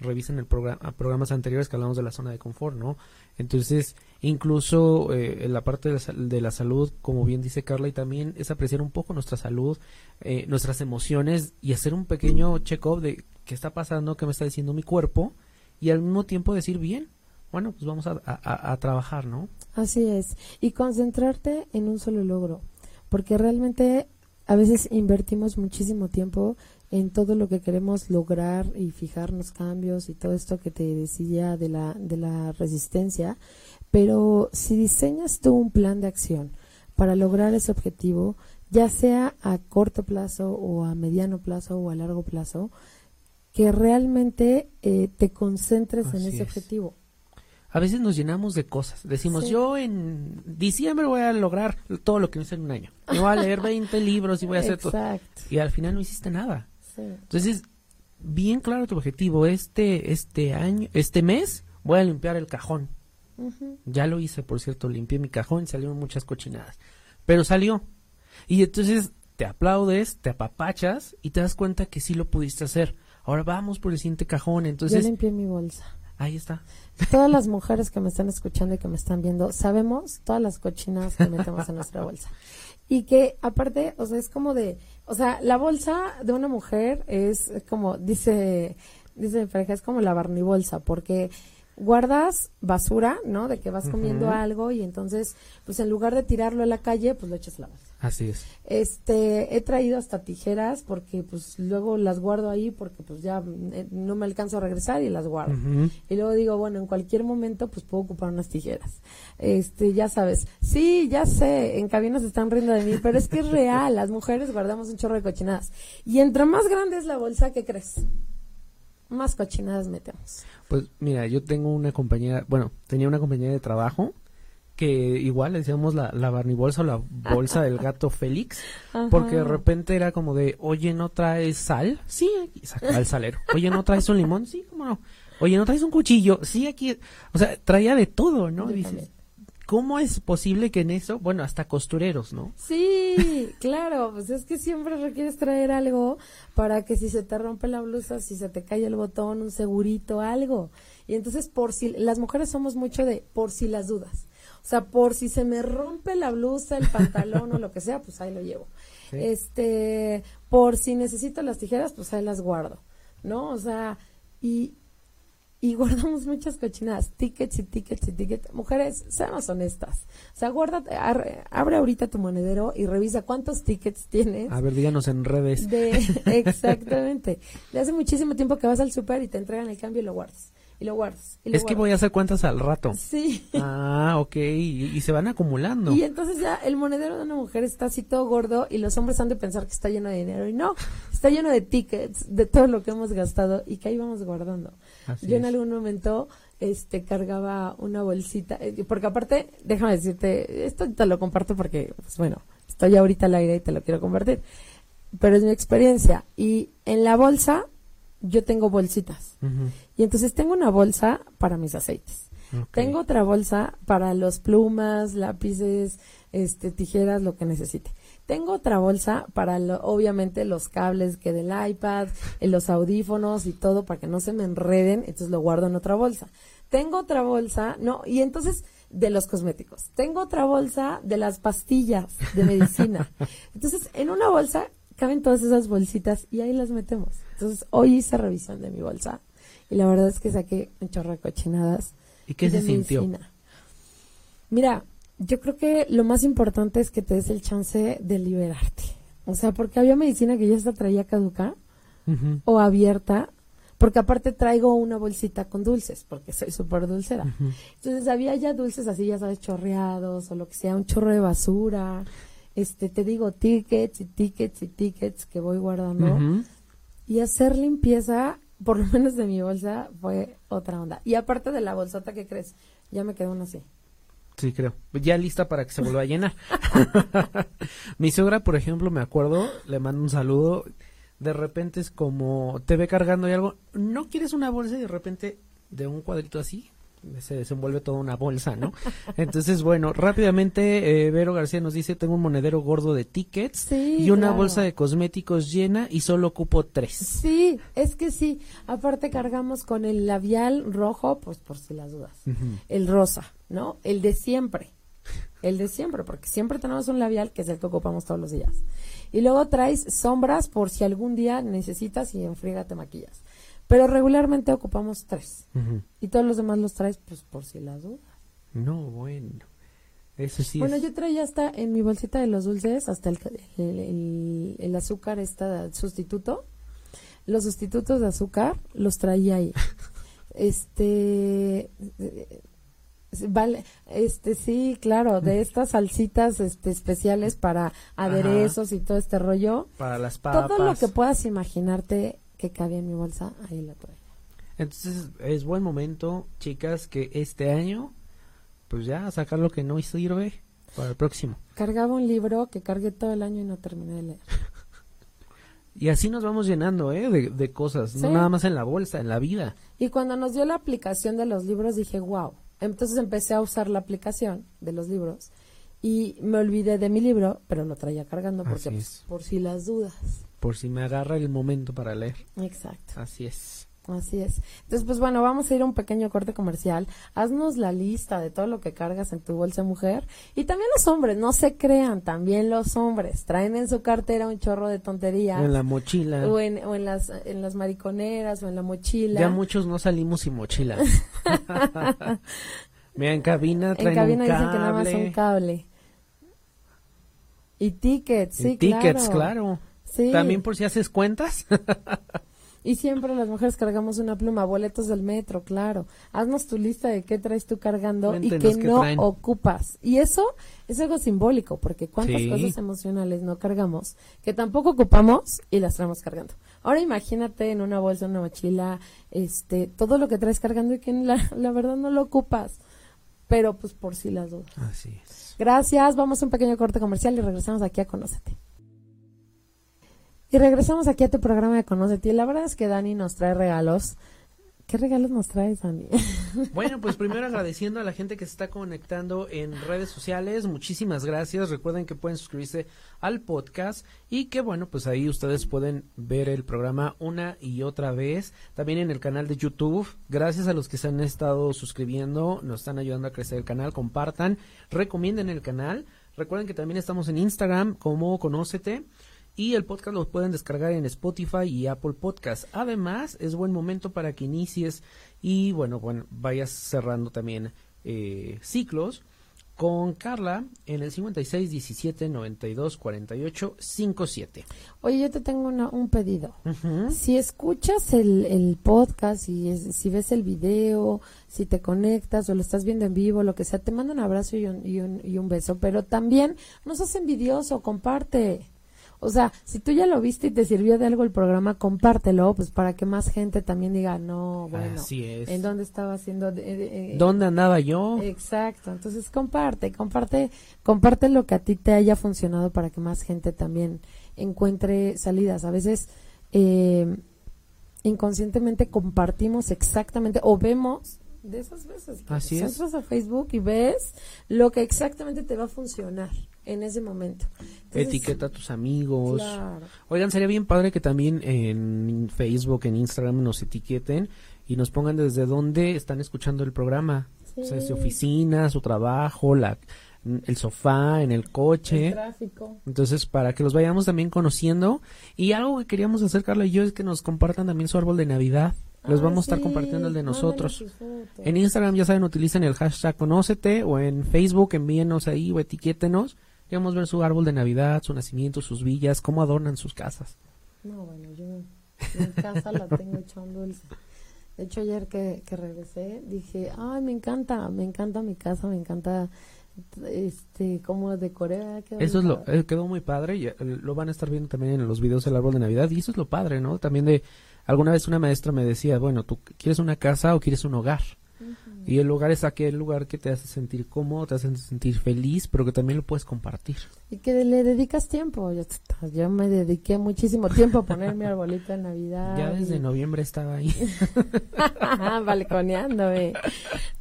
[SPEAKER 2] Revisen el programa, programas anteriores que hablamos de la zona de confort, ¿no? Entonces, incluso eh, en la parte de la, salud, como bien dice Carla, y también es apreciar un poco nuestra salud, eh, nuestras emociones y hacer un pequeño check-up de qué está pasando, qué me está diciendo mi cuerpo y al mismo tiempo decir, bien, bueno, pues vamos a, a trabajar, ¿no?
[SPEAKER 1] Así es. Y concentrarte en un solo logro, porque realmente a veces invertimos muchísimo tiempo en todo lo que queremos lograr y fijarnos cambios y todo esto que te decía de la, de la resistencia, pero si diseñas tú un plan de acción para lograr ese objetivo, ya sea a corto plazo o a mediano plazo o a largo plazo, que realmente eh, te concentres en ese objetivo.
[SPEAKER 2] A veces nos llenamos de cosas. Decimos, yo en diciembre voy a lograr todo lo que hice en un año. voy a leer 20 libros y voy a hacer todo. Y al final no hiciste nada. Entonces, bien claro tu objetivo. Este, este año, este mes, voy a limpiar el cajón. Ya lo hice, por cierto, limpié mi cajón y salieron muchas cochinadas. Pero salió. Y entonces te aplaudes, te apapachas y te das cuenta que sí lo pudiste hacer. Ahora vamos por el siguiente cajón. Entonces,
[SPEAKER 1] Yo limpié mi bolsa.
[SPEAKER 2] Ahí está.
[SPEAKER 1] Todas las mujeres que me están escuchando y que me están viendo, sabemos todas las cochinadas que metemos en nuestra bolsa. Y que aparte, o sea, es como de, o sea, la bolsa de una mujer es como, dice, dice mi pareja, es como la barnibolsa, porque guardas basura, ¿no? De que vas comiendo algo y entonces, pues en lugar de tirarlo a la calle, pues lo echas a la bolsa.
[SPEAKER 2] Así es.
[SPEAKER 1] Este, he traído hasta tijeras porque pues luego las guardo ahí porque pues ya eh, no me alcanzo a regresar y las guardo. Y luego digo, bueno, en cualquier momento pues puedo ocupar unas tijeras. Este, ya sabes. Sí, ya sé, en cabinas están riendo de mí, pero es que es real, las mujeres guardamos un chorro de cochinadas. Y entre más grande es la bolsa, ¿qué crees? Más cochinadas metemos.
[SPEAKER 2] Pues mira, yo tengo una compañera, bueno, tenía una compañera de trabajo que igual le decíamos la, la barnibolsa o la bolsa del gato Félix, porque de repente era como de, oye, ¿no traes sal? Sí, aquí sacaba el salero. Oye, ¿no traes un limón? Sí, cómo no. Oye, ¿no traes un cuchillo? Sí, aquí. O sea, traía de todo, ¿no? Dices, ¿cómo es posible que en eso, bueno, hasta costureros, ¿no?
[SPEAKER 1] Sí, claro, pues es que siempre requieres traer algo para que si se te rompe la blusa, si se te cae el botón, un segurito, algo. Y entonces, por si, las mujeres somos mucho de por si las dudas. O sea, por si se me rompe la blusa, el pantalón o lo que sea, pues ahí lo llevo. Este, por si necesito las tijeras, pues ahí las guardo, ¿no? O sea, y, y guardamos muchas cochinadas, tickets y tickets y tickets. Mujeres, seamos honestas. O sea, guarda, abre ahorita tu monedero y revisa cuántos tickets tienes.
[SPEAKER 2] A ver, díganos en redes.
[SPEAKER 1] De, exactamente. De hace muchísimo tiempo que vas al super y te entregan el cambio y lo guardas y lo guardas.
[SPEAKER 2] es que voy a hacer cuentas al rato.
[SPEAKER 1] Sí.
[SPEAKER 2] Ah, ok, y, se van acumulando.
[SPEAKER 1] Y entonces ya el monedero de una mujer está así todo gordo y los hombres han de pensar que está lleno de dinero y no, está lleno de tickets, de todo lo que hemos gastado y que ahí vamos guardando. Yo en algún momento este cargaba una bolsita, eh, porque aparte, déjame decirte, esto te lo comparto porque, pues bueno, estoy ahorita al aire y te lo quiero compartir, pero es mi experiencia. Y en la bolsa yo tengo bolsitas. Y entonces tengo una bolsa para mis aceites. Tengo otra bolsa para los plumas, lápices, este, tijeras, lo que necesite. Tengo otra bolsa para, obviamente, los cables que del iPad, eh, los audífonos y todo para que no se me enreden. Entonces lo guardo en otra bolsa. Tengo otra bolsa, no, y entonces de los cosméticos. Tengo otra bolsa de las pastillas de medicina. Entonces, en una bolsa caben todas esas bolsitas y ahí las metemos. Entonces, hoy hice revisión de mi bolsa y la verdad es que saqué un chorro de cochinadas.
[SPEAKER 2] ¿Y qué se sintió?
[SPEAKER 1] Mira, yo creo que lo más importante es que te des el chance de liberarte. O sea, porque había medicina que ya está traía caduca o abierta, porque aparte traigo una bolsita con dulces, porque soy súper dulcera. Entonces había ya dulces así, ya sabes, chorreados o lo que sea, un chorro de basura este, te digo, tickets y tickets y tickets que voy guardando. Y hacer limpieza, por lo menos de mi bolsa, fue otra onda. Y aparte de la bolsota, ¿qué crees? Ya me quedó una así.
[SPEAKER 2] Sí, creo. Ya lista para que se vuelva a llenar. mi suegra, por ejemplo, me acuerdo, le mando un saludo. De repente es como, te ve cargando y algo. ¿No quieres una bolsa y de repente de un cuadrito así? Se desenvuelve toda una bolsa, ¿no? Entonces, bueno, rápidamente eh, Vero García nos dice, tengo un monedero gordo de tickets y una bolsa de cosméticos llena y solo ocupo tres.
[SPEAKER 1] Sí, es que sí. Aparte cargamos con el labial rojo, pues por si las dudas. El rosa, ¿no? El de siempre. El de siempre, porque siempre tenemos un labial que es el que ocupamos todos los días. Y luego traes sombras por si algún día necesitas y en friega te maquillas. Pero regularmente ocupamos tres. Y todos los demás los traes, pues, por si las dudas.
[SPEAKER 2] No, bueno. Eso sí
[SPEAKER 1] Bueno, yo traía hasta en mi bolsita de los dulces, hasta el, el, azúcar, está sustituto. Los sustitutos de azúcar los traía ahí. este... Vale, este sí, claro, de estas salsitas este, especiales para aderezos y todo este rollo.
[SPEAKER 2] Para las papas.
[SPEAKER 1] Todo lo que puedas imaginarte que cabía en mi bolsa, ahí la tuve.
[SPEAKER 2] Entonces es buen momento, chicas, que este año, pues ya sacar lo que no sirve para el próximo.
[SPEAKER 1] Cargaba un libro que cargué todo el año y no terminé de leer.
[SPEAKER 2] y así nos vamos llenando, ¿eh? De, cosas, no nada más en la bolsa, en la vida.
[SPEAKER 1] Y cuando nos dio la aplicación de los libros dije, wow. Entonces empecé a usar la aplicación de los libros y me olvidé de mi libro, pero lo traía cargando porque pues, por si las dudas
[SPEAKER 2] por si me agarra el momento para leer.
[SPEAKER 1] Exacto.
[SPEAKER 2] Así es.
[SPEAKER 1] Así es. Entonces, pues bueno, vamos a ir a un pequeño corte comercial. Haznos la lista de todo lo que cargas en tu bolsa mujer. Y también los hombres, no se crean, también los hombres traen en su cartera un chorro de tonterías.
[SPEAKER 2] O en la mochila.
[SPEAKER 1] O en, o en, las, en las mariconeras o en la mochila.
[SPEAKER 2] Ya muchos no salimos sin mochila. Mira, en cabina traen
[SPEAKER 1] En cabina dicen que nada más un cable. Y tickets, sí,
[SPEAKER 2] tickets, claro. Sí. También por si haces cuentas.
[SPEAKER 1] Y siempre las mujeres cargamos una pluma, boletos del metro, claro. Haznos tu lista de qué traes tú cargando y que no ocupas. Y eso es algo simbólico, porque cuántas cosas emocionales no cargamos que tampoco ocupamos y las traemos cargando. Ahora imagínate en una bolsa, una mochila, este, todo lo que traes cargando y que la, la verdad no lo ocupas. Pero pues por si las dudas.
[SPEAKER 2] Así es.
[SPEAKER 1] Gracias, vamos a un pequeño corte comercial y regresamos aquí a Conócete. Y regresamos aquí a tu programa de Conocete. Y la verdad es que Dani nos trae regalos. ¿Qué regalos nos traes, Dani?
[SPEAKER 2] Bueno, pues primero agradeciendo a la gente que se está conectando en redes sociales. Muchísimas gracias. Recuerden que pueden suscribirse al podcast y que, bueno, pues ahí ustedes pueden ver el programa una y otra vez. También en el canal de YouTube. Gracias a los que se han estado suscribiendo. Nos están ayudando a crecer el canal. Compartan. Recomienden el canal. Recuerden que también estamos en Instagram como Conócete y el podcast lo pueden descargar en Spotify y Apple Podcast. Además, es buen momento para que inicies y bueno, bueno vayas cerrando también eh, ciclos con Carla en el 56 17 92 48 57.
[SPEAKER 1] Oye, yo te tengo un pedido. Si escuchas el, el podcast, y si ves el video, si te conectas o lo estás viendo en vivo, lo que sea, te mando un abrazo y un, y un, y un beso. Pero también no seas envidioso, comparte. O sea, si tú ya lo viste y te sirvió de algo el programa, compártelo, pues para que más gente también diga, no, bueno,
[SPEAKER 2] Así es.
[SPEAKER 1] ¿en dónde estaba haciendo?
[SPEAKER 2] ¿Dónde andaba yo?
[SPEAKER 1] Exacto, entonces comparte, comparte, comparte lo que a ti te haya funcionado para que más gente también encuentre salidas. A veces, eh, inconscientemente compartimos exactamente o vemos de esas veces que
[SPEAKER 2] Así
[SPEAKER 1] entras a Facebook y ves lo que exactamente te va a funcionar en ese momento.
[SPEAKER 2] Etiqueta a tus amigos. Oigan, sería bien padre que también en Facebook, en Instagram nos etiqueten y nos pongan desde dónde están escuchando el programa. O sea, su oficina, su trabajo, la, el sofá, en el coche.
[SPEAKER 1] El tráfico.
[SPEAKER 2] Entonces, para que los vayamos también conociendo. Y algo que queríamos hacer, Carla y yo, es que nos compartan también su árbol de Navidad. Les vamos a estar compartiendo el de nosotros. En Instagram, ya saben, utilicen el hashtag conócete o en Facebook envíenos ahí o etiquétenos Queremos ver su árbol de Navidad, su nacimiento, sus villas, cómo adornan sus casas.
[SPEAKER 1] No, bueno, yo mi casa la tengo hecha un dulce. De hecho, ayer que, que regresé, dije, ay, me encanta, me encanta mi casa, me encanta este cómo decoré
[SPEAKER 2] eso es lo eh, quedó muy padre y, eh, lo van a estar viendo también en los videos del árbol de navidad y eso es lo padre no también de alguna vez una maestra me decía bueno tú quieres una casa o quieres un hogar y el lugar es aquel lugar que te hace sentir cómodo, te hace sentir feliz, pero que también lo puedes compartir.
[SPEAKER 1] Y que le dedicas tiempo. Yo, me dediqué muchísimo tiempo a poner mi arbolito de Navidad.
[SPEAKER 2] Ya desde noviembre estaba ahí.
[SPEAKER 1] Balconeándome.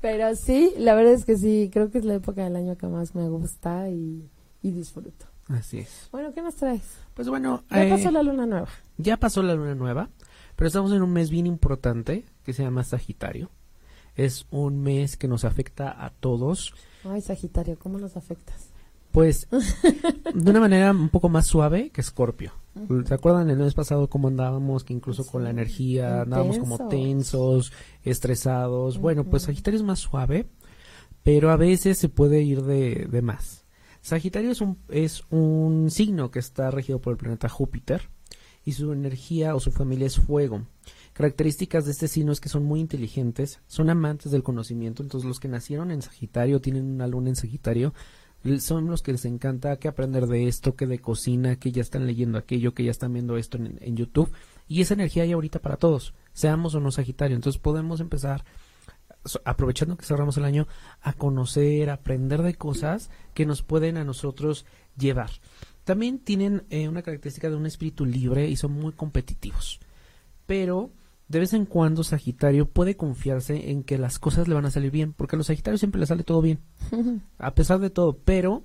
[SPEAKER 1] Pero sí, la verdad es que sí, creo que es la época del año que más me gusta y, disfruto.
[SPEAKER 2] Así es.
[SPEAKER 1] Bueno, ¿qué nos traes?
[SPEAKER 2] Pues bueno.
[SPEAKER 1] Ya pasó eh, la luna nueva.
[SPEAKER 2] Ya pasó la luna nueva, pero estamos en un mes bien importante que se llama Sagitario. Es un mes que nos afecta a todos.
[SPEAKER 1] Ay, Sagitario, ¿cómo nos afectas?
[SPEAKER 2] Pues de una manera un poco más suave que Escorpio. ¿Se acuerdan el mes pasado cómo andábamos? Que incluso con la energía andábamos como tensos, estresados. Bueno, pues Sagitario es más suave, pero a veces se puede ir de, de más. Sagitario es un, es un signo que está regido por el planeta Júpiter y su energía o su familia es fuego. Características de este signo es que son muy inteligentes, son amantes del conocimiento, entonces los que nacieron en Sagitario, tienen una luna en Sagitario, son los que les encanta que aprender de esto, que de cocina, que ya están leyendo aquello, que ya están viendo esto en, YouTube. Y esa energía hay ahorita para todos, seamos o no Sagitario. Entonces podemos empezar, aprovechando que cerramos el año, a conocer, a aprender de cosas que nos pueden a nosotros llevar. También tienen eh, una característica de un espíritu libre y son muy competitivos. Pero de vez en cuando Sagitario puede confiarse en que las cosas le van a salir bien, porque a los Sagitarios siempre les sale todo bien, a pesar de todo, pero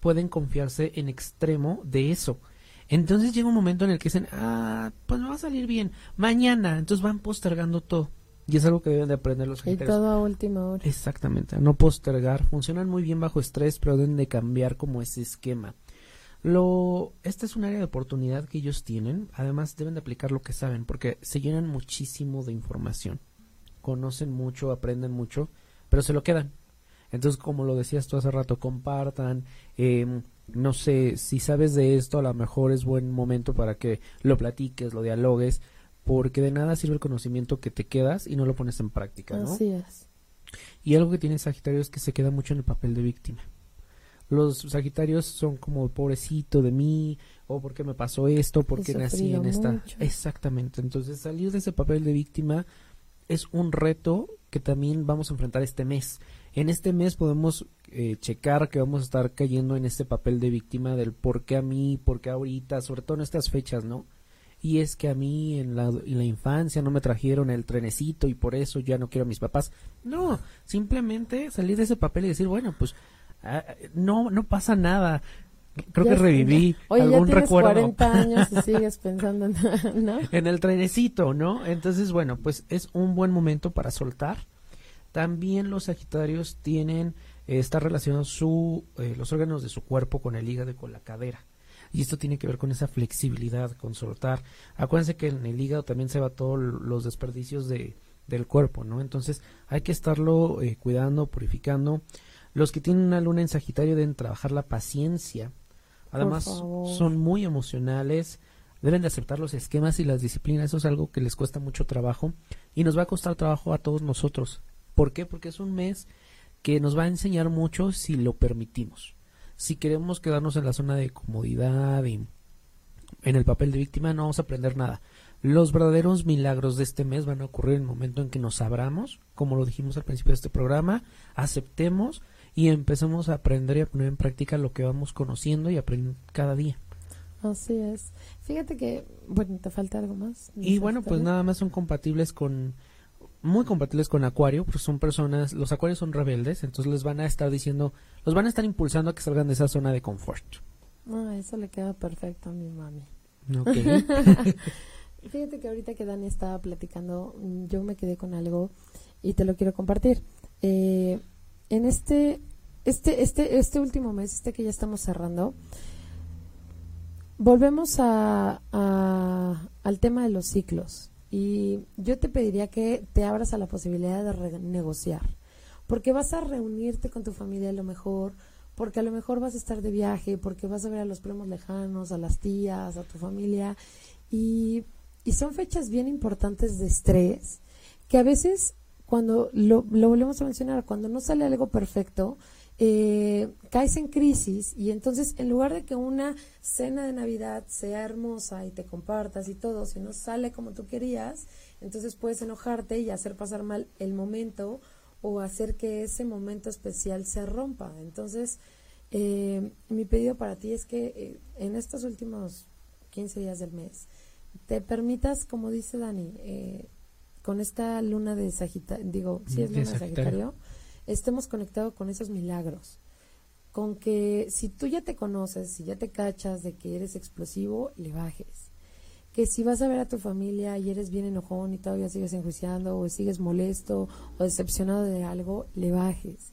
[SPEAKER 2] pueden confiarse en extremo de eso. Entonces llega un momento en el que dicen, ah, pues me va a salir bien, mañana, entonces van postergando todo. Y es algo que deben de aprender los Sagitarios.
[SPEAKER 1] Y todo a última hora.
[SPEAKER 2] Exactamente, no postergar. Funcionan muy bien bajo estrés, pero deben de cambiar como ese esquema. Lo, esta es un área de oportunidad que ellos tienen. Además, deben de aplicar lo que saben, porque se llenan muchísimo de información. Conocen mucho, aprenden mucho, pero se lo quedan. Entonces, como lo decías tú hace rato, compartan, em, no sé, si sabes de esto, a lo mejor es buen momento para que lo platiques, lo dialogues, porque de nada sirve el conocimiento que te quedas y no lo pones en práctica, ¿no?
[SPEAKER 1] Así es.
[SPEAKER 2] Y algo que tiene Sagitario es que se queda mucho en el papel de víctima. Los Sagitarios son como pobrecito de mí, o porque me pasó esto, porque nací en esta. Exactamente. Entonces, salir de ese papel de víctima es un reto que también vamos a enfrentar este mes. En este mes podemos eh, checar que vamos a estar cayendo en este papel de víctima del por qué a mí, por qué ahorita, sobre todo en estas fechas, ¿no? Y es que a mí en la, en la infancia no me trajeron el trenecito y por eso ya no quiero a mis papás. No, simplemente salir de ese papel y decir, bueno, pues ah, no, no pasa nada. Creo que reviví
[SPEAKER 1] Oye,
[SPEAKER 2] algún
[SPEAKER 1] ya tienes
[SPEAKER 2] recuerdo.
[SPEAKER 1] 40 años y sigues pensando en, ¿no?
[SPEAKER 2] en el trenecito, ¿no? Entonces, bueno, pues es un buen momento para soltar. También los Sagitarios tienen, eh, está relacionado su, eh, los órganos de su cuerpo con el hígado y con la cadera. Y esto tiene que ver con esa flexibilidad, con soltar. Acuérdense que en el hígado también se va todos los desperdicios de, del cuerpo, ¿no? Entonces hay que estarlo eh, cuidando, purificando. Los que tienen una luna en Sagitario deben trabajar la paciencia. Además, son muy emocionales, deben de aceptar los esquemas y las disciplinas. Eso es algo que les cuesta mucho trabajo y nos va a costar trabajo a todos nosotros. ¿Por qué? Porque es un mes que nos va a enseñar mucho si lo permitimos. Si queremos quedarnos en la zona de comodidad y en el papel de víctima, no vamos a aprender nada. Los verdaderos milagros de este mes van a ocurrir en el momento en que nos abramos, como lo dijimos al principio de este programa, aceptemos y empecemos a aprender y a poner en práctica lo que vamos conociendo y aprendiendo cada día.
[SPEAKER 1] Así es. Fíjate que, bueno, te falta algo más.
[SPEAKER 2] Y bueno, pues nada más son compatibles con, muy compatibles con Acuario, pues son personas, los Acuarios son rebeldes, entonces les van a estar diciendo, los van a estar impulsando a que salgan de esa zona de confort.
[SPEAKER 1] Ah, eso le queda perfecto a mi mami.
[SPEAKER 2] Okay.
[SPEAKER 1] Fíjate que ahorita que Dani estaba platicando, yo me quedé con algo y te lo quiero compartir. Eh, en este, este, este, este último mes, este que ya estamos cerrando, volvemos a, al tema de los ciclos. Y yo te pediría que te abras a la posibilidad de renegociar. Porque vas a reunirte con tu familia a lo mejor, porque a lo mejor vas a estar de viaje, porque vas a ver a los primos lejanos, a las tías, a tu familia. Y, y son fechas bien importantes de estrés que a veces cuando lo, lo volvemos a mencionar, cuando no sale algo perfecto, eh, caes en crisis y entonces en lugar de que una cena de Navidad sea hermosa y te compartas y todo, si no sale como tú querías, entonces puedes enojarte y hacer pasar mal el momento o hacer que ese momento especial se rompa. Entonces, eh, mi pedido para ti es que eh, en estos últimos 15 días del mes te permitas, como dice Dani, eh, con esta luna de Sagitario, digo, si es luna de Sagitario, estemos conectados con esos milagros. Con que si tú ya te conoces, si ya te cachas de que eres explosivo, le bajes. Que si vas a ver a tu familia y eres bien enojón y todavía sigues enjuiciando o sigues molesto o decepcionado de algo, le bajes.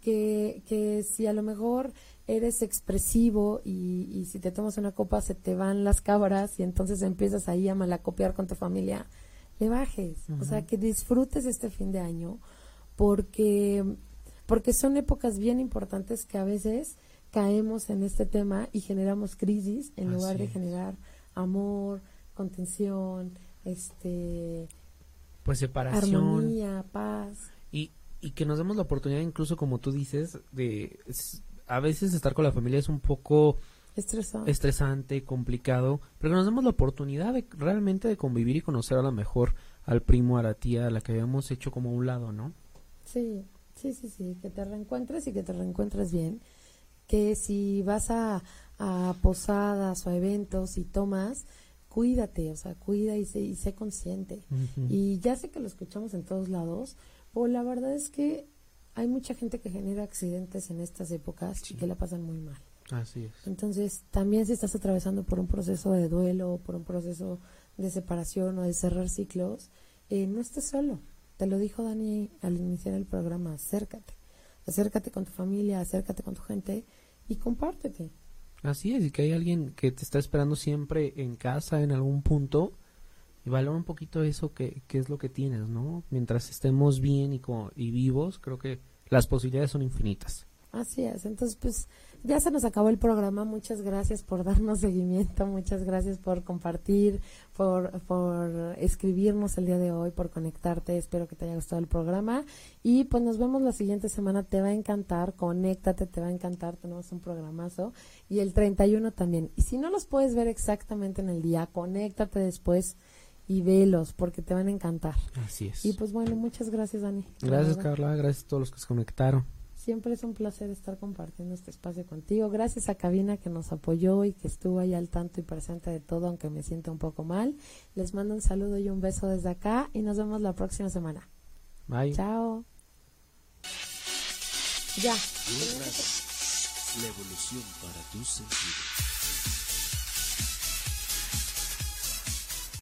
[SPEAKER 1] Que, que si a lo mejor eres expresivo y, y si te tomas una copa se te van las cabras y entonces empiezas ahí a malacopiar con tu familia, le bajes, o sea, que disfrutes este fin de año porque porque son épocas bien importantes que a veces caemos en este tema y generamos crisis en lugar de generar amor, contención, este
[SPEAKER 2] pues separación,
[SPEAKER 1] armonía, paz.
[SPEAKER 2] Y y que nos demos la oportunidad incluso como tú dices de a veces estar con la familia es un poco
[SPEAKER 1] Estresante.
[SPEAKER 2] estresante, complicado, pero que nos demos la oportunidad de realmente de convivir y conocer a lo mejor al primo, a la tía, a la que habíamos hecho como a un lado, ¿no?
[SPEAKER 1] Sí, sí, sí, sí, que te reencuentres y que te reencuentres bien. Que si vas a, a posadas o a eventos y tomas, cuídate, o sea, cuida y sé, y sé consciente. Y ya sé que lo escuchamos en todos lados, pero la verdad es que hay mucha gente que genera accidentes en estas épocas y que la pasan muy mal.
[SPEAKER 2] Así es.
[SPEAKER 1] Entonces, también si estás atravesando por un proceso de duelo, por un proceso de separación o de cerrar ciclos, eh, no estés solo. Te lo dijo Dani al iniciar el programa, acércate. Acércate con tu familia, acércate con tu gente y compártete.
[SPEAKER 2] Así es, y que hay alguien que te está esperando siempre en casa, en algún punto, y valora un poquito eso que, que es lo que tienes, ¿no? Mientras estemos bien y, y vivos, creo que las posibilidades son infinitas.
[SPEAKER 1] Así es, entonces pues ya se nos acabó el programa. Muchas gracias por darnos seguimiento, muchas gracias por compartir, por, por escribirnos el día de hoy, por conectarte. Espero que te haya gustado el programa. Y pues nos vemos la siguiente semana. Te va a encantar, conéctate, te va a encantar. Tenemos un programazo. Y el 31 también. Y si no los puedes ver exactamente en el día, conéctate después y velos porque te van a encantar.
[SPEAKER 2] Así es.
[SPEAKER 1] Y pues bueno, muchas gracias, Dani.
[SPEAKER 2] Gracias, Carla. Gracias a todos los que se conectaron.
[SPEAKER 1] Siempre es un placer estar compartiendo este espacio contigo. Gracias a Cabina que nos apoyó y que estuvo ahí al tanto y presente de todo, aunque me siento un poco mal. Les mando un saludo y un beso desde acá y nos vemos la próxima semana.
[SPEAKER 2] Bye.
[SPEAKER 1] Chao. Ya.
[SPEAKER 7] La evolución para tus sentidos.